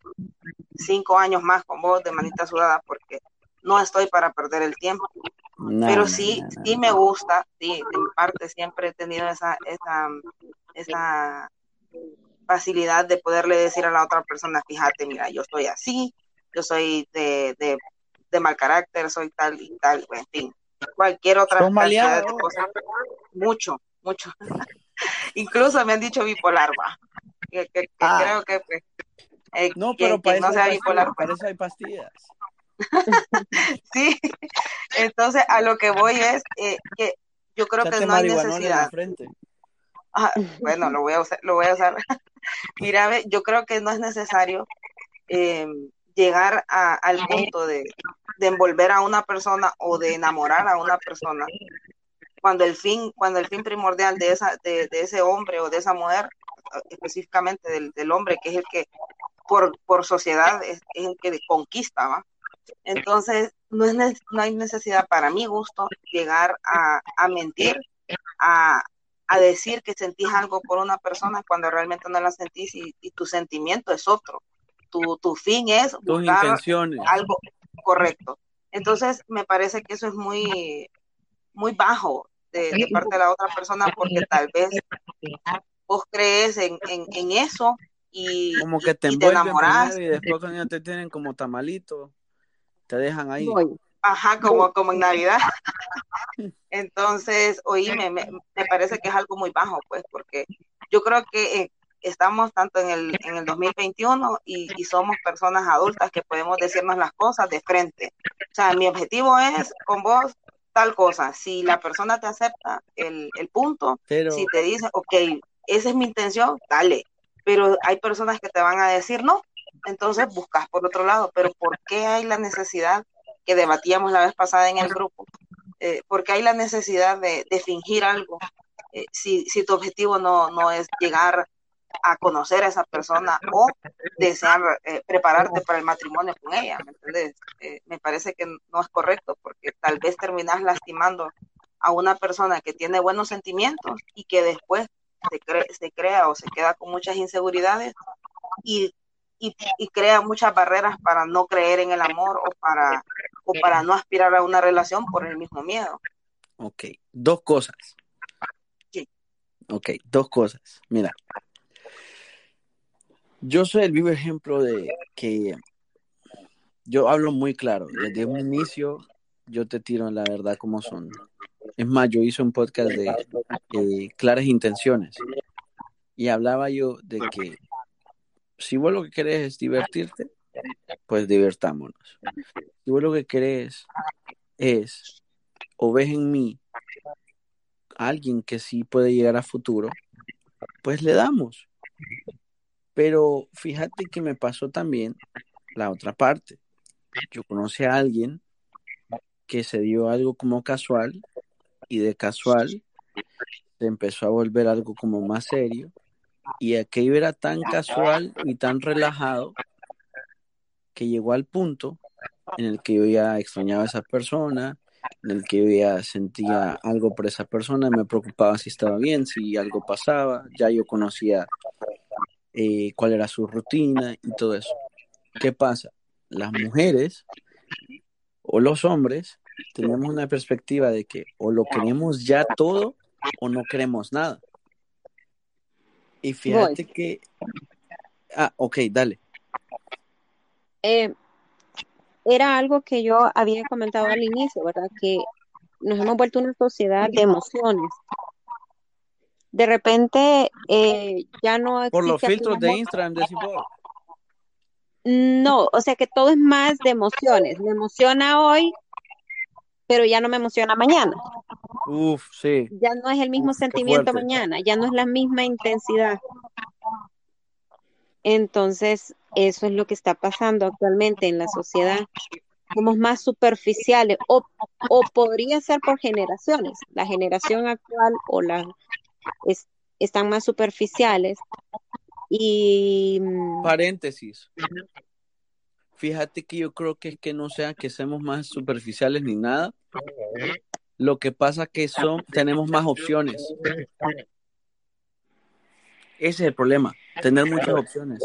cinco años más con vos de manita sudada porque no estoy para perder el tiempo. Pero sí, sí me gusta, sí, en parte siempre he tenido esa, esa, esa facilidad de poderle decir a la otra persona, fíjate, mira, yo estoy así, yo soy de, de, mal carácter, soy tal y tal, en fin, cualquier otra cantidad de cosas, mucho, mucho. Incluso me han dicho bipolar, va. Que, ah. creo que, pues, eh, no, pero para, no sea bipolar, para eso hay pastillas. sí, entonces a lo que voy es eh, que yo creo que no hay necesidad. Ah, bueno, lo voy a usar, lo voy a usar. Mira, yo creo que no es necesario eh, llegar al punto de, envolver a una persona o de enamorar a una persona cuando el fin, cuando el fin primordial de esa, de, ese hombre o de esa mujer, específicamente del, hombre, que es el que por, por sociedad es, es el que conquista, ¿va? Entonces, no, es, no hay necesidad para mi gusto llegar a, mentir, a, decir que sentís algo por una persona cuando realmente no la sentís y, tu sentimiento es otro. Tu, tu fin es buscar algo correcto. Entonces, me parece que eso es muy, muy bajo de, parte de la otra persona porque tal vez vos crees en, en, en eso y, como que te, y primero y después cuando te tienen como tamalito, te dejan ahí. Voy. Ajá, como, como en Navidad. Entonces, oíme, me, me parece que es algo muy bajo, pues, porque yo creo que eh, estamos tanto en el, en el 2021 y, y somos personas adultas que podemos decirnos las cosas de frente. O sea, mi objetivo es con vos tal cosa. Si la persona te acepta el, el punto, Pero si te dice, ok, esa es mi intención, dale. Pero hay personas que te van a decir no, entonces buscas por otro lado. Pero ¿por qué hay la necesidad que debatíamos la vez pasada en el grupo? Eh, ¿Por qué hay la necesidad de, de fingir algo? Eh, si, si tu objetivo no, no es llegar a conocer a esa persona o desear eh, prepararte para el matrimonio con ella, ¿me entiendes? Me parece que no es correcto porque tal vez terminas lastimando a una persona que tiene buenos sentimientos y que después se, se crea o se queda con muchas inseguridades y, y, y, crea muchas barreras para no creer en el amor o para, o para no aspirar a una relación por el mismo miedo. Ok, dos cosas. Sí. Ok, dos cosas. Mira, yo soy el vivo ejemplo de que yo hablo muy claro. Desde un inicio yo te tiro la verdad como son. Es más, yo hice un podcast de eh, claras intenciones y hablaba yo de que si vos lo que querés es divertirte, pues divertámonos. Si vos lo que querés es o ves en mí a alguien que sí puede llegar a futuro, pues le damos. Pero fíjate que me pasó también la otra parte. Yo conocí a alguien que se dio algo como casual y de casual se empezó a volver algo como más serio y aquello era tan casual y tan relajado que llegó al punto en el que yo ya extrañaba a esa persona, en el que yo ya sentía algo por esa persona, me preocupaba si estaba bien, si algo pasaba, ya yo conocía eh, cuál era su rutina y todo eso. ¿Qué pasa? Las mujeres o los hombres tenemos una perspectiva de que o lo queremos ya todo o no queremos nada. Y fíjate Voy. que... Ah, ok, dale. Eh, era algo que yo había comentado al inicio, ¿verdad? Que nos hemos vuelto una sociedad de emociones. De repente eh, ya no Por los filtros de Instagram, de vos. No, o sea que todo es más de emociones. Me emociona hoy, pero ya no me emociona mañana. Uf, sí. Ya no es el mismo Uf, sentimiento mañana, ya no es la misma intensidad. Entonces, eso es lo que está pasando actualmente en la sociedad. Somos más superficiales o, o podría ser por generaciones. La generación actual o la es, están más superficiales y paréntesis. Fíjate que yo creo que es que no sea que seamos más superficiales ni nada. Lo que pasa que son tenemos más opciones. Ese es el problema, tener muchas opciones.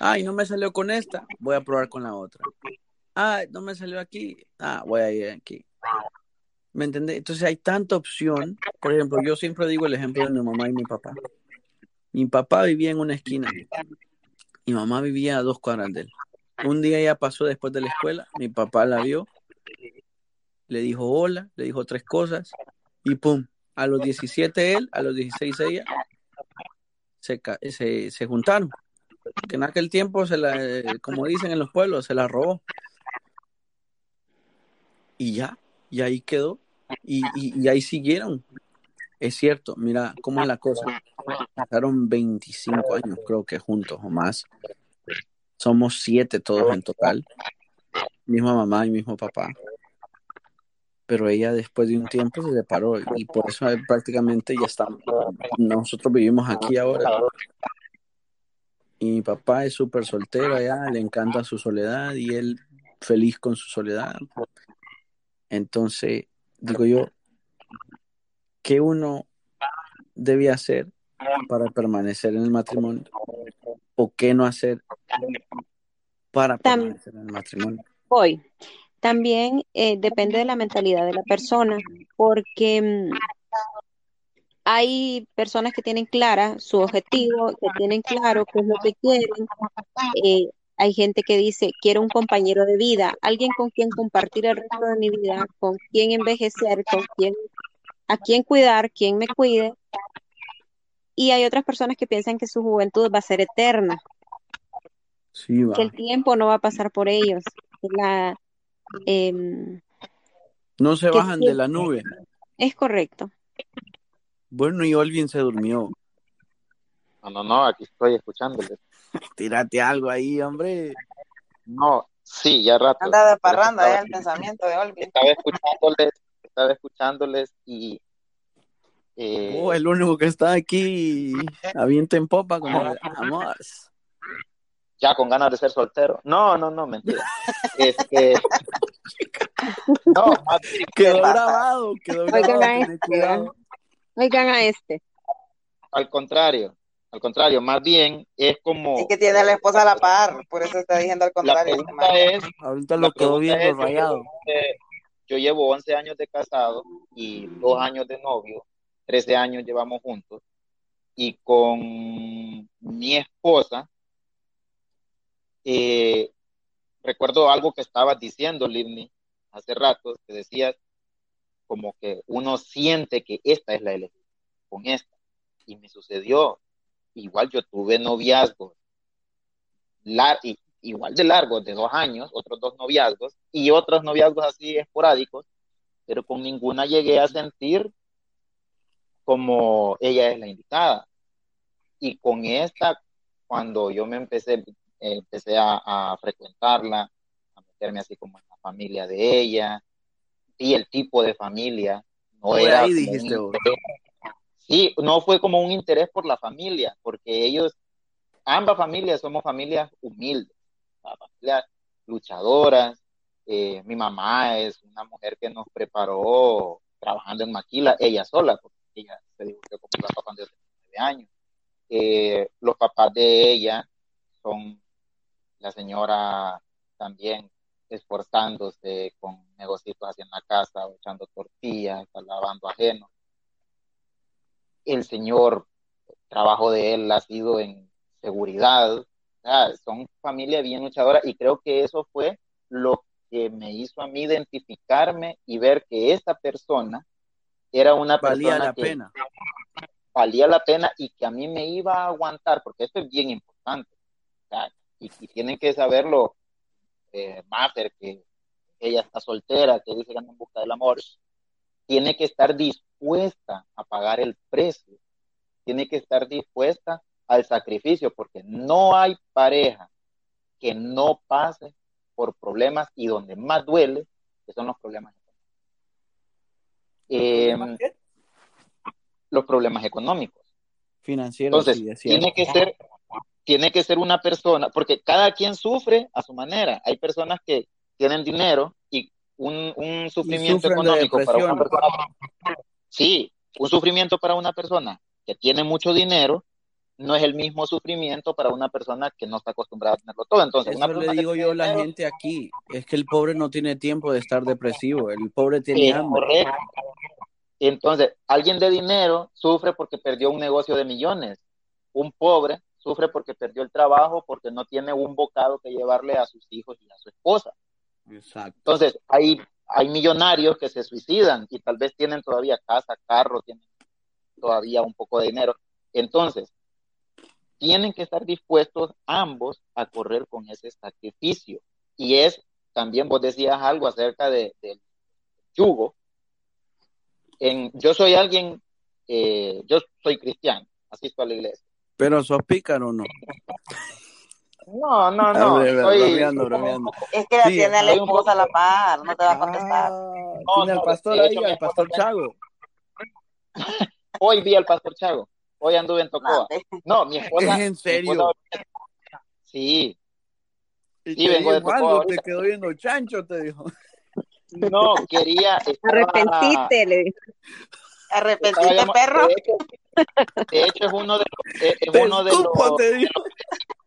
Ay, no me salió con esta, voy a probar con la otra. Ay, no me salió aquí, ah, voy a ir aquí. ¿Me entendés? Entonces hay tanta opción. Por ejemplo, yo siempre digo el ejemplo de mi mamá y mi papá. Mi papá vivía en una esquina. Mi mamá vivía a dos cuadras de él. Un día ella pasó después de la escuela, mi papá la vio, le dijo hola, le dijo tres cosas y pum, a los 17 él, a los 16 ella, se, se, se juntaron. Que en aquel tiempo, se la, como dicen en los pueblos, se la robó. Y ya, y ahí quedó. Y, y, y, ahí siguieron. Es cierto, mira cómo es la cosa. Pasaron 25 años, creo que juntos o más. Somos siete todos en total. Misma mamá y mismo papá. Pero ella después de un tiempo se separó y por eso prácticamente ya estamos. Nosotros vivimos aquí ahora. Y mi papá es súper soltero ya, le encanta su soledad y él feliz con su soledad. Entonces, digo yo, ¿qué uno debe hacer para permanecer en el matrimonio? ¿O qué no hacer para permanecer en el matrimonio? Hoy, también eh, depende de la mentalidad de la persona, porque hay personas que tienen clara su objetivo, que tienen claro qué es lo que quieren. Eh, hay gente que dice, quiero un compañero de vida, alguien con quien compartir el resto de mi vida, con quien envejecer, con quien, a quien cuidar, quien me cuide. Y hay otras personas que piensan que su juventud va a ser eterna, Sí, va. que el tiempo no va a pasar por ellos. La, em, No se bajan de la nube. es correcto. Bueno, y Olvin se durmió. No, no, no, aquí estoy escuchándoles. Tírate algo ahí, hombre. No, sí, ya rato. Anda de parranda estaba- ya el pensamiento de Olvin. Estaba escuchándoles, estaba escuchándoles y eh, Oh, el único que está aquí avienta en popa como vamos. ya con ganas de ser soltero. No, no, no, mentira. Este, no, más bien, Quedó grabado, quedó Oigan grabado. a este, cuidado. Oigan a este. al contrario, al contrario, más bien es como Es que tiene a la esposa a la par, por eso está diciendo al la contrario. este pregunta es, Ahorita la lo quedó pregunta viendo es, yo rayado. llevo, once- yo llevo 11 años de casado y dos años de novio, 13 años llevamos juntos y con mi esposa eh, recuerdo algo que estabas diciendo, Livni, hace rato, que decías como que uno siente que esta es la elección con esta. Y me sucedió. Igual yo tuve noviazgos y, igual de largos, de dos años, otros dos noviazgos, y otros noviazgos así esporádicos, pero con ninguna llegué a sentir como ella es la indicada. Y con esta, cuando yo me empecé, empecé a, a frecuentarla, a meterme así como en la familia de ella, y el tipo de familia, no Por era ahí dijiste. Sí, no fue como un interés por la familia, porque ellos, ambas familias somos familias humildes, familias luchadoras. Eh, mi mamá es una mujer que nos preparó trabajando en maquila, ella sola, porque ella se divorció con mi papá cuando yo tenía nueve años. Eh, los papás de ella son la señora también esforzándose con negocios en la casa, echando tortillas, lavando ajeno. El señor, el trabajo de él ha sido en seguridad, sea, son familia bien luchadora y creo que eso fue lo que me hizo a mí identificarme y ver que esta persona era una Valía persona la que pena. valía la pena y que a mí me iba a aguantar, porque esto es bien importante. O sea, y, y tienen que saberlo, eh, que ella está soltera, que dice que anda en busca del amor, tiene que estar dispuesta a pagar el precio, tiene que estar dispuesta al sacrificio, porque no hay pareja que no pase por problemas y donde más duele, que son los problemas. Eh, los problemas económicos. Financieros, Entonces, sí, es cierto. tiene que ser tiene que ser una persona, porque cada quien sufre a su manera. Hay personas que tienen dinero y un, un sufrimiento de económico para una persona. Sí, un sufrimiento para una persona que tiene mucho dinero no es el mismo sufrimiento para una persona que no está acostumbrada a tenerlo todo. Entonces, una Eso le digo yo a la dinero- gente aquí. Es que el pobre no tiene tiempo de estar depresivo. El pobre tiene hambre. correcto. Entonces, alguien de dinero sufre porque perdió un negocio de millones. Un pobre sufre porque perdió el trabajo, porque no tiene un bocado que llevarle a sus hijos y a su esposa. Exacto. Entonces, hay, hay millonarios que se suicidan y tal vez tienen todavía casa, carro, tienen todavía un poco de dinero. Entonces, tienen que estar dispuestos ambos a correr con ese sacrificio. Y es, también vos decías algo acerca de- del yugo. En, yo soy alguien, eh, yo soy cristiano, asisto a la iglesia. Pero sos pícaro o no. No, no, no. Hombre, soy- bromeando, bromeando. Es que la Sí, tiene la esposa a la par, no te va a contestar. Ah, No, tiene al no, pastor ahí, al pastor Chago. Hoy vi al pastor Chago, hoy anduve en Tocoa. No, mi esposa. ¿Es en serio? esposa- sí, Y Sí, te vengo de dijo Tocoa algo, ahorita. te quedó viendo chancho, te dijo. no, quería. estaba- Arrepentiste, le dijo. estaba Arrepentiste, perro. De hecho, de hecho, es uno de los, es, es Te uno de los, escupo, te dijo.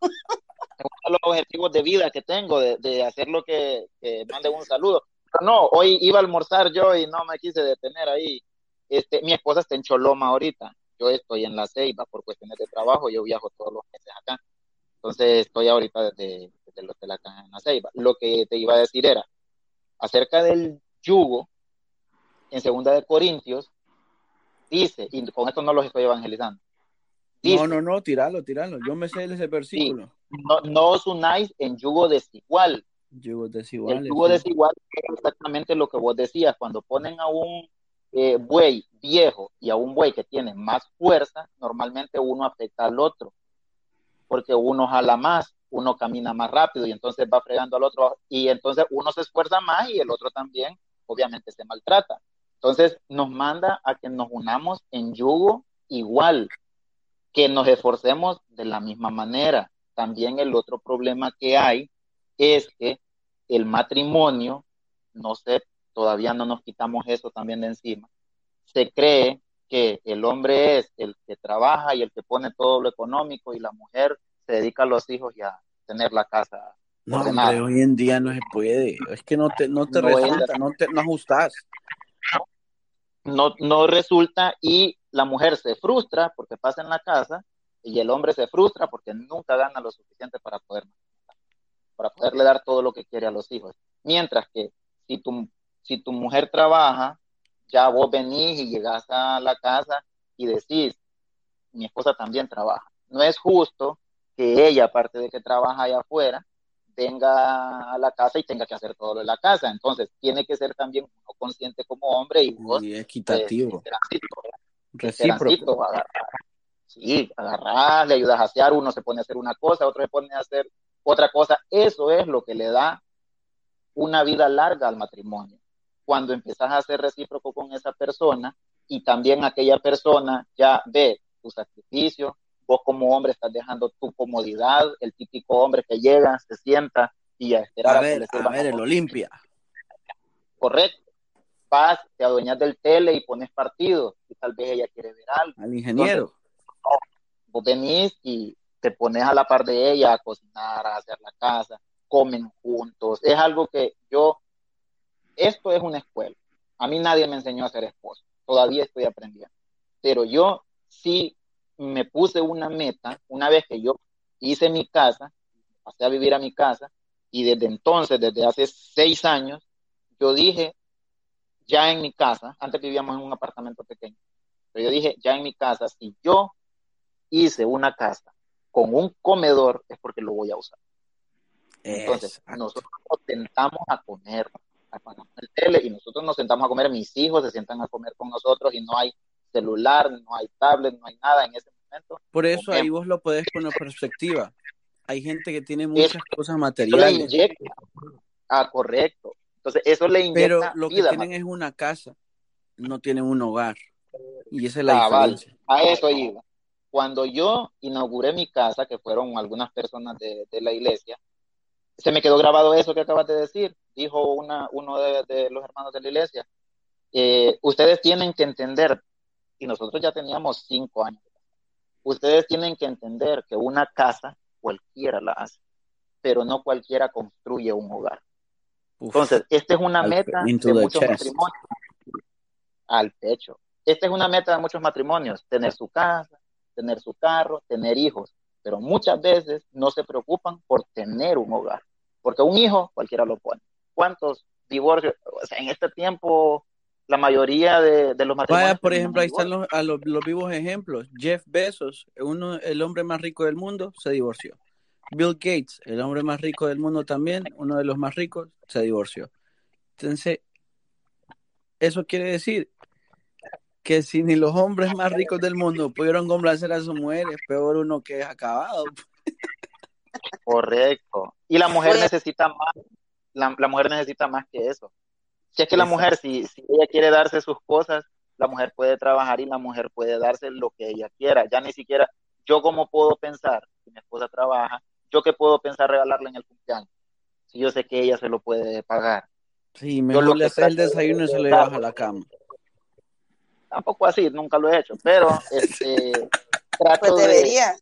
de los objetivos de vida que tengo, de, de hacer lo que, que mande un saludo. Pero no, hoy iba a almorzar yo y no me quise detener ahí. este, mi esposa está en Choloma ahorita, yo estoy en La Ceiba por cuestiones de trabajo, yo viajo todos los meses acá, entonces estoy ahorita desde, desde el hotel acá en La Ceiba. Lo que te iba a decir era, acerca del yugo, en segunda de Corintios, dice, y con esto no los estoy evangelizando. no, no, no, tiralo, tiralo. Yo me sé ese versículo. no, no os unáis en yugo desigual. Yugo desigual. El yugo desigual es exactamente lo que vos decías. Cuando ponen a un eh, buey viejo y a un buey que tiene más fuerza, normalmente uno afecta al otro. Porque uno jala más, uno camina más rápido y entonces va fregando al otro. Y entonces uno se esfuerza más y el otro también, obviamente, se maltrata. Entonces nos manda a que nos unamos en yugo igual, que nos esforcemos de la misma manera. También el otro problema que hay es que el matrimonio, no sé, todavía no nos quitamos eso también de encima, se cree que el hombre es el que trabaja y el que pone todo lo económico y la mujer se dedica a los hijos y a tener la casa. No, hombre, hoy en día no se puede. Es que no te, no te resulta, no te no ajustas no, no resulta y la mujer se frustra porque pasa en la casa y el hombre se frustra porque nunca gana lo suficiente para poder para poderle dar todo lo que quiere a los hijos. Mientras que si tu, si tu mujer trabaja, ya vos venís y llegás a la casa y decís, mi esposa también trabaja. No es justo que ella, aparte de que trabaja allá afuera, venga a la casa y tenga que hacer todo lo de la casa. Entonces, tiene que ser también consciente como hombre y vos. Y equitativo. Recíproco. Agarrar, sí, agarrar, le ayudas a hacer, uno se pone a hacer una cosa, otro se pone a hacer otra cosa. Eso es lo que le da una vida larga al matrimonio. Cuando empezás a ser recíproco con esa persona y también aquella persona ya ve tu sacrificio, vos como hombre estás dejando tu comodidad, el típico hombre que llega, se sienta y a esperar a, ver, a, ver el Olimpia. Correcto. Vas, te adueñas del tele y pones partido y tal vez ella quiere ver algo. Al ingeniero. vos venís y te pones a la par de ella a cocinar, a hacer la casa, comen juntos. Es algo que yo, esto es una escuela. A mí nadie me enseñó a ser esposo. Todavía estoy aprendiendo. Pero yo sí me puse una meta una vez que yo hice mi casa, pasé a vivir a mi casa, y desde entonces, desde hace seis años, yo dije, ya en mi casa, antes vivíamos en un apartamento pequeño, pero yo dije, ya en mi casa, si yo hice una casa con un comedor, es porque lo voy a usar. Entonces, nosotros nos sentamos a comer, a poner el tele, y nosotros nos sentamos a comer, mis hijos se sientan a comer con nosotros y no hay celular, no hay tablet, no hay nada en ese momento. Por eso ahí vos lo podés poner perspectiva. Hay gente que tiene muchas cosas materiales. Ah, correcto. Entonces, eso le inyecta Pero lo que tienen es una casa, no tienen un hogar. Y esa es la diferencia. A eso iba. Cuando yo inauguré mi casa, que fueron algunas personas de, la iglesia, se me quedó grabado eso que acabas de decir. Dijo una, uno de, los hermanos de la iglesia. Eh, ustedes tienen que entender y nosotros ya teníamos cinco años. Ustedes tienen que entender que una casa cualquiera la hace, pero no cualquiera construye un hogar. Entonces, esta es una meta de muchos matrimonios. Al pecho. Esta es una meta de muchos matrimonios, tener su casa, tener su carro, tener hijos, pero muchas veces no se preocupan por tener un hogar, porque un hijo cualquiera lo pone. ¿Cuántos divorcios? en este tiempo la mayoría de, los matrimonios. Vaya, por ejemplo, ahí están los, los, vivos ejemplos. Jeff Bezos, uno, el hombre más rico del mundo, se divorció. Bill Gates, el hombre más rico del mundo también, uno de los más ricos, se divorció. Entonces, eso quiere decir que si ni los hombres más ricos del mundo pudieron complacer a sus mujeres, peor uno que es acabado. Correcto. Y la mujer necesita más, la mujer necesita más que eso. Si es que la mujer, si, si ella quiere darse sus cosas, la mujer puede trabajar y la mujer puede darse lo que ella quiera. Ya ni siquiera, yo como puedo pensar, si mi esposa trabaja, yo que puedo pensar regalarle en el cumpleaños, si yo sé que ella se lo puede pagar. Sí, mejor yo le hace el desayuno y se le baja la cama. Tampoco así, nunca lo he hecho, pero este, trato pues debería.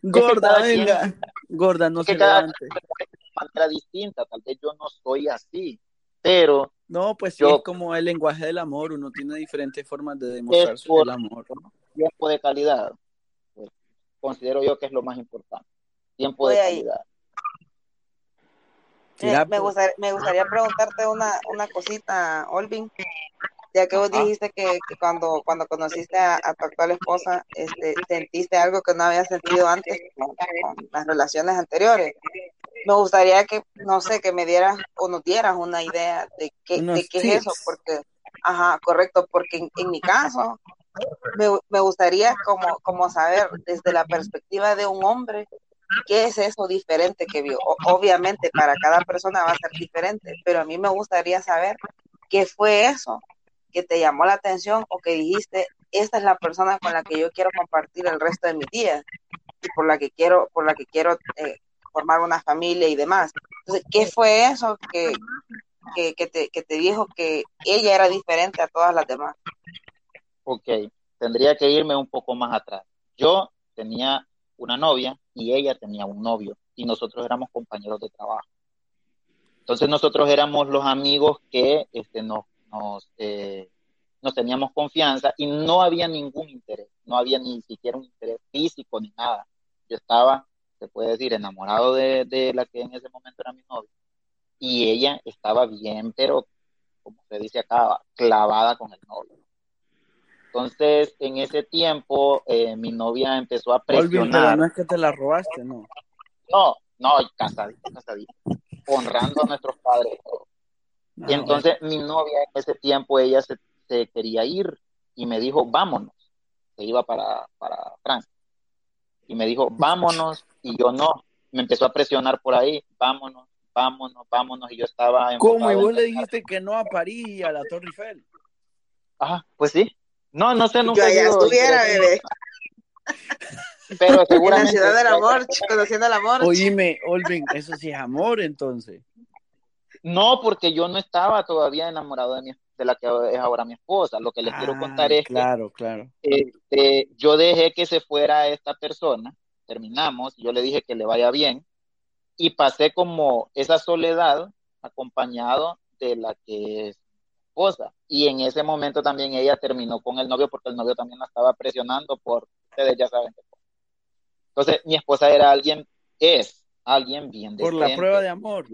Gorda, venga. Gorda, no se levante. De manera distinta, tal vez yo no soy así, pero... No, pues sí, es como el lenguaje del amor, uno tiene diferentes formas de demostrar el amor. Tiempo de calidad, pues, considero yo que es lo más importante, tiempo de calidad. me, pues. me, gustaría, preguntarte una, una cosita, Olvin ya que vos dijiste que, cuando, cuando conociste a, tu actual esposa, este, sentiste algo que no había sentido antes con, las relaciones anteriores. Me gustaría que, no sé, que me dieras o nos dieras una idea de qué, de qué es eso, porque, ajá, correcto, porque en, mi caso, me, me, gustaría como, como saber desde la perspectiva de un hombre, qué es eso diferente que vio. obviamente para cada persona va a ser diferente, pero a mí me gustaría saber qué fue eso que te llamó la atención o que dijiste, esta es la persona con la que yo quiero compartir el resto de mis días y por la que quiero, por la que quiero eh, formar una familia y demás. Entonces, ¿qué fue eso que, que, que, te, que te dijo que ella era diferente a todas las demás? Ok, tendría que irme un poco más atrás. Yo tenía una novia y ella tenía un novio y nosotros éramos compañeros de trabajo. Entonces nosotros éramos los amigos que este, nos nos, eh, nos teníamos confianza y no había ningún interés, no había ni siquiera un interés físico ni nada. Yo estaba, se puede decir, enamorado de, de la que en ese momento era mi novia y ella estaba bien, pero como se dice acá, clavada con el novio. Entonces, en ese tiempo, eh, mi novia empezó a presionar. no es que te la robaste, ¿no? No, no, casadita, casadita, honrando a nuestros padres y entonces mi novia en ese tiempo, ella se, quería ir y me dijo, vámonos. Se iba para, para Francia. Y me dijo, vámonos. Y yo no. Me empezó a presionar por ahí, vámonos, vámonos, vámonos. Y yo estaba... ¿Cómo? ¿Y vos le dijiste que no a París y a la Torre Eiffel? Ajá, pues sí. No, no sé, nunca. Yo ya estuviera, bebé. Pero seguramente. En la ciudad del amor, conociendo el amor. Oíme, Olvin, eso sí es amor entonces. No, porque yo no estaba todavía enamorado de, mi, de la que es ahora mi esposa. Lo que les quiero contar ah, es claro, claro. Este, yo dejé que se fuera esta persona, terminamos, yo le dije que le vaya bien y pasé como esa soledad acompañado de la que es esposa. Y en ese momento también ella terminó con el novio porque el novio también la estaba presionando por, ustedes ya saben. Entonces, mi esposa era alguien, es alguien bien Por la prueba de amor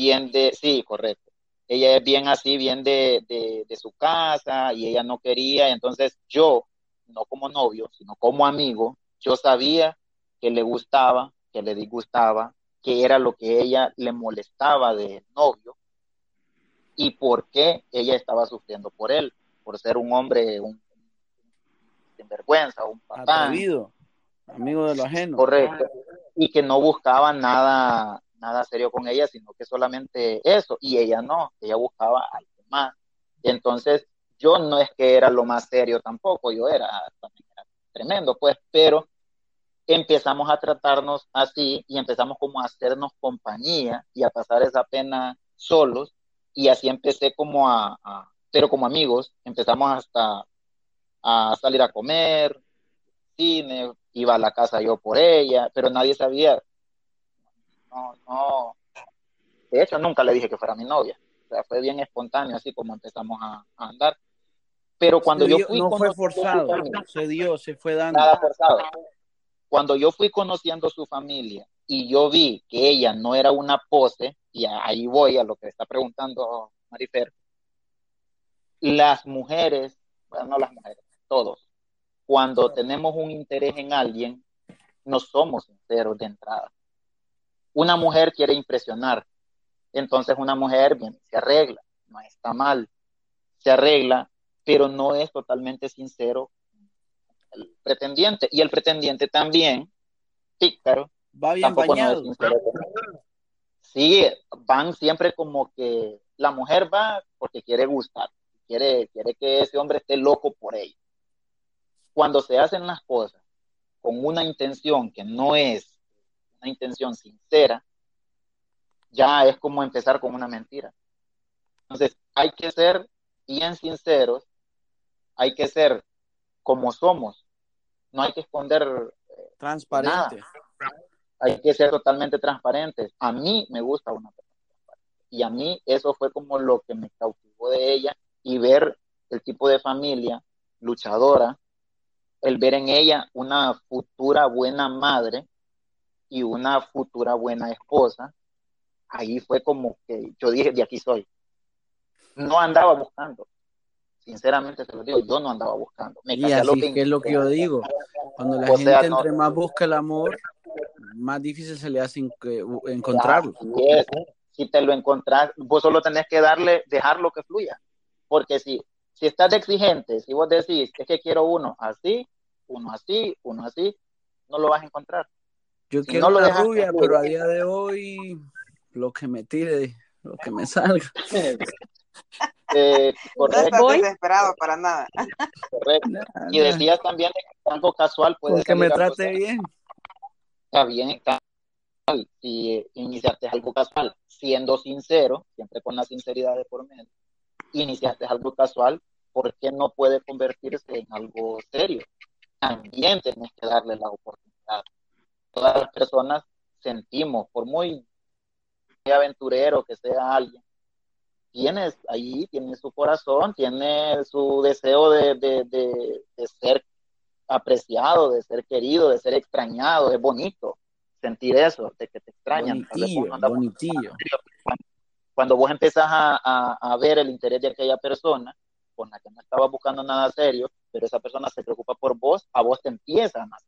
bien de, sí, correcto. Ella es bien así, bien de, de, su casa y ella no quería, entonces yo, no como novio, sino como amigo, yo sabía que le gustaba, que le disgustaba, que era lo que ella le molestaba de novio y por qué ella estaba sufriendo por él, por ser un hombre un, sinvergüenza, un patán. amigo de lo ajeno. Correcto. Y que no buscaba nada, nada serio con ella, sino que solamente eso, y ella no, ella buscaba algo más. Entonces, yo no es que era lo más serio tampoco, yo era, tremendo, pues, pero empezamos a tratarnos así y empezamos como a hacernos compañía y a pasar esa pena solos, y así empecé como a, pero como amigos, empezamos hasta a salir a comer, cine, iba a la casa yo por ella, pero nadie sabía no, no. De hecho, nunca le dije que fuera mi novia. O sea, fue bien espontáneo, así como empezamos a, andar. Pero cuando yo fui. No fue forzado, se dio, se fue dando. Nada forzado. Cuando yo fui conociendo su familia y yo vi que ella no era una pose, y ahí voy a lo que está preguntando Marifer, las mujeres, bueno, no las mujeres, todos, cuando tenemos un interés en alguien, no somos sinceros de entrada una mujer quiere impresionar, entonces una mujer bien, se arregla, no está mal, se arregla, pero no es totalmente sincero el pretendiente. Y el pretendiente también, pícaro, va bien bañado. sí, van siempre como que la mujer va porque quiere gustar, quiere, quiere que ese hombre esté loco por ella. Cuando se hacen las cosas con una intención que no es una intención sincera, ya es como empezar con una mentira. Entonces, hay que ser bien sinceros, hay que ser como somos, no hay que esconder eh, transparente. Hay que ser totalmente transparentes. A mí me gusta una persona Y a mí eso fue como lo que me cautivó de ella y ver el tipo de familia luchadora, el ver en ella una futura buena madre y una futura buena esposa, ahí fue como que yo dije, de aquí soy. No andaba buscando, sinceramente te lo digo, yo no andaba buscando. Me y así que, es lo que yo digo, cuando la gente entre más busca el amor, más difícil se le hace encontrarlo. Si te lo encontrás, vos solo tenés que darle, dejarlo que fluya. Porque si, si estás exigente, si vos decís, es que quiero uno así, uno así, uno así, no lo vas a encontrar. Yo quiero una rubia, pero a día de hoy, lo que me tire, lo que me salga. Eh, correcto. No desesperado para nada. Correcto. Y decías también que algo casual puede Porque me trate bien. Está bien, está si iniciaste algo casual siendo sincero, siempre con la sinceridad de por medio, iniciaste algo casual, ¿por qué no puede convertirse en algo serio? También tienes que darle la oportunidad. Todas las personas sentimos, por muy aventurero que sea alguien, tienes ahí, tiene su corazón, tiene su deseo de, de, de, ser apreciado, de ser querido, de ser extrañado, es bonito sentir eso, de que te extrañan. Bonitillo, Cuando, vos empezás a, a, ver el interés de aquella persona, con la que no estaba buscando nada serio, pero esa persona se preocupa por vos, a vos te empieza más.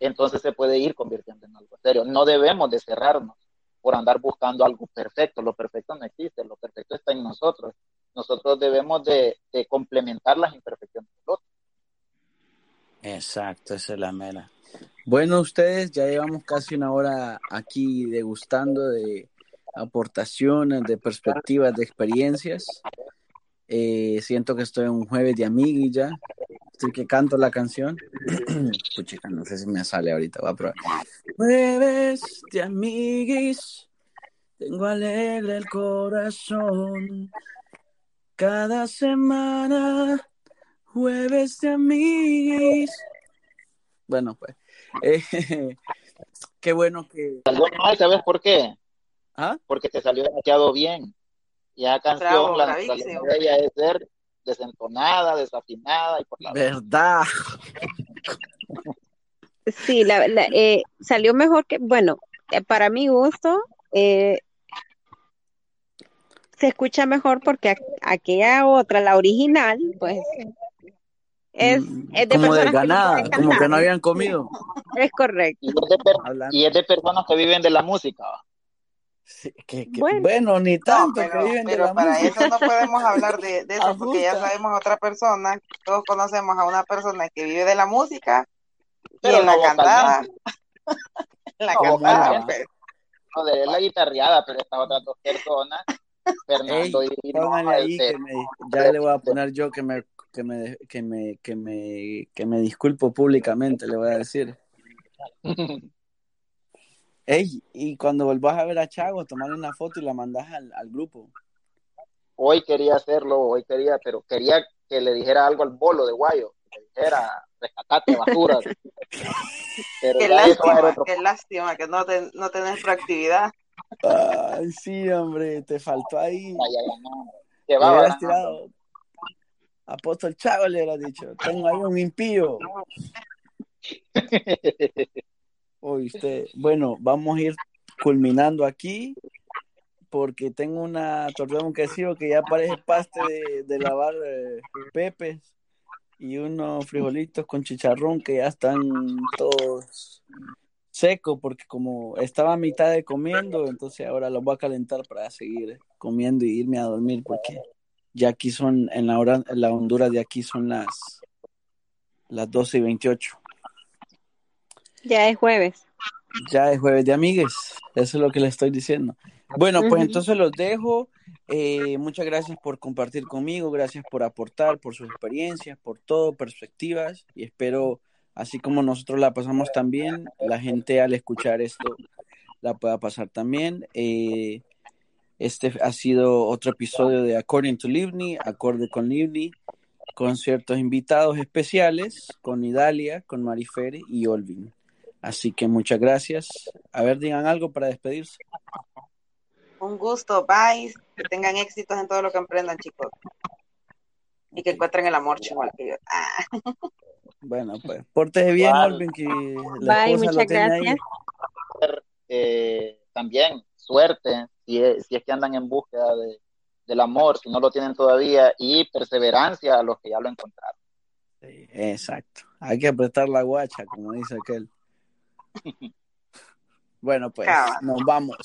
Entonces se puede ir convirtiendo en algo serio. No debemos de cerrarnos por andar buscando algo perfecto. Lo perfecto no existe, lo perfecto está en nosotros. Nosotros debemos de, complementar las imperfecciones del otro. Exacto, esa es la mera. Bueno, ustedes ya llevamos casi una hora aquí degustando de aportaciones, de perspectivas, de experiencias. Eh, siento que estoy en un jueves de amigui. Estoy que canto la canción. Puchica, no sé si me sale ahorita, voy a probar. Jueves de amiguis, tengo alegre el corazón. Cada semana, jueves de amiguis. Bueno, pues. Eh, qué bueno que. ¿sabes por qué? ¿Ah? Porque te salió demasiado bien. Ya canción, la, la, de ella es ser desentonada, desafinada y por la verdad. Sí, la, eh, salió mejor que, bueno, eh, para mi gusto, eh, se escucha mejor porque aquella otra, la original, pues es, mm, es de como de ganada, como que no habían comido. Es correcto. Y es, de, y es de personas que viven de la música bueno, ni tanto pero, que pero para eso no podemos hablar de, eso porque ya sabemos a otra persona, todos conocemos a una persona que vive de la música pero y en la cantada, la cantada, pues. Joder, es la guitarreada, pero estas otras dos personas, Fernando y ahí que me, ya le voy a poner yo que me que me que me que me que me disculpo públicamente, le voy a decir. Ey, y cuando vuelvas a ver a Chago, tomarle una foto y la mandas al, grupo. Hoy quería hacerlo, hoy quería, pero quería que le dijera algo al bolo de Guayo, que le dijera, rescatate basura. qué lástima, qué lástima que no, no tenés proactividad. Ay, sí, hombre, te faltó ahí. Te tirado. Apóstol Chago le hubiera dicho, tengo ahí un impío. Oíste, bueno, vamos a ir culminando aquí porque tengo una tortilla un quesillo que ya parece paste de, lavar eh, pepes y unos frijolitos con chicharrón que ya están todos secos porque como estaba a mitad de comiendo, entonces ahora los voy a calentar para seguir comiendo y irme a dormir porque ya aquí son, en la hora, en la Honduras de aquí son las, las 12 y 28. Ya es jueves. Ya es jueves de amigues, eso es lo que le estoy diciendo. Bueno, pues entonces los dejo. Eh, muchas gracias por compartir conmigo, gracias por aportar, por sus experiencias, por todo, perspectivas. Y espero, así como nosotros la pasamos también, la gente al escuchar esto la pueda pasar también. Eh, este ha sido otro episodio de According to Livni, acorde con Livni, con ciertos invitados especiales, con Idalia, con Marifere y Olvin. Así que muchas gracias. A ver, digan algo para despedirse. Un gusto, bye. Que tengan éxitos en todo lo que emprendan, chicos. Y que encuentren el amor, igual que yo. Ah. Bueno, pues, porte bien, Olvin, que la Bye, muchas gracias. Eh, también, suerte, si es, si es que andan en búsqueda de, del amor, si no lo tienen todavía, y perseverancia a los que ya lo encontraron. Sí, exacto. Hay que apretar la guacha, como dice aquel. Bueno, pues, nos vamos.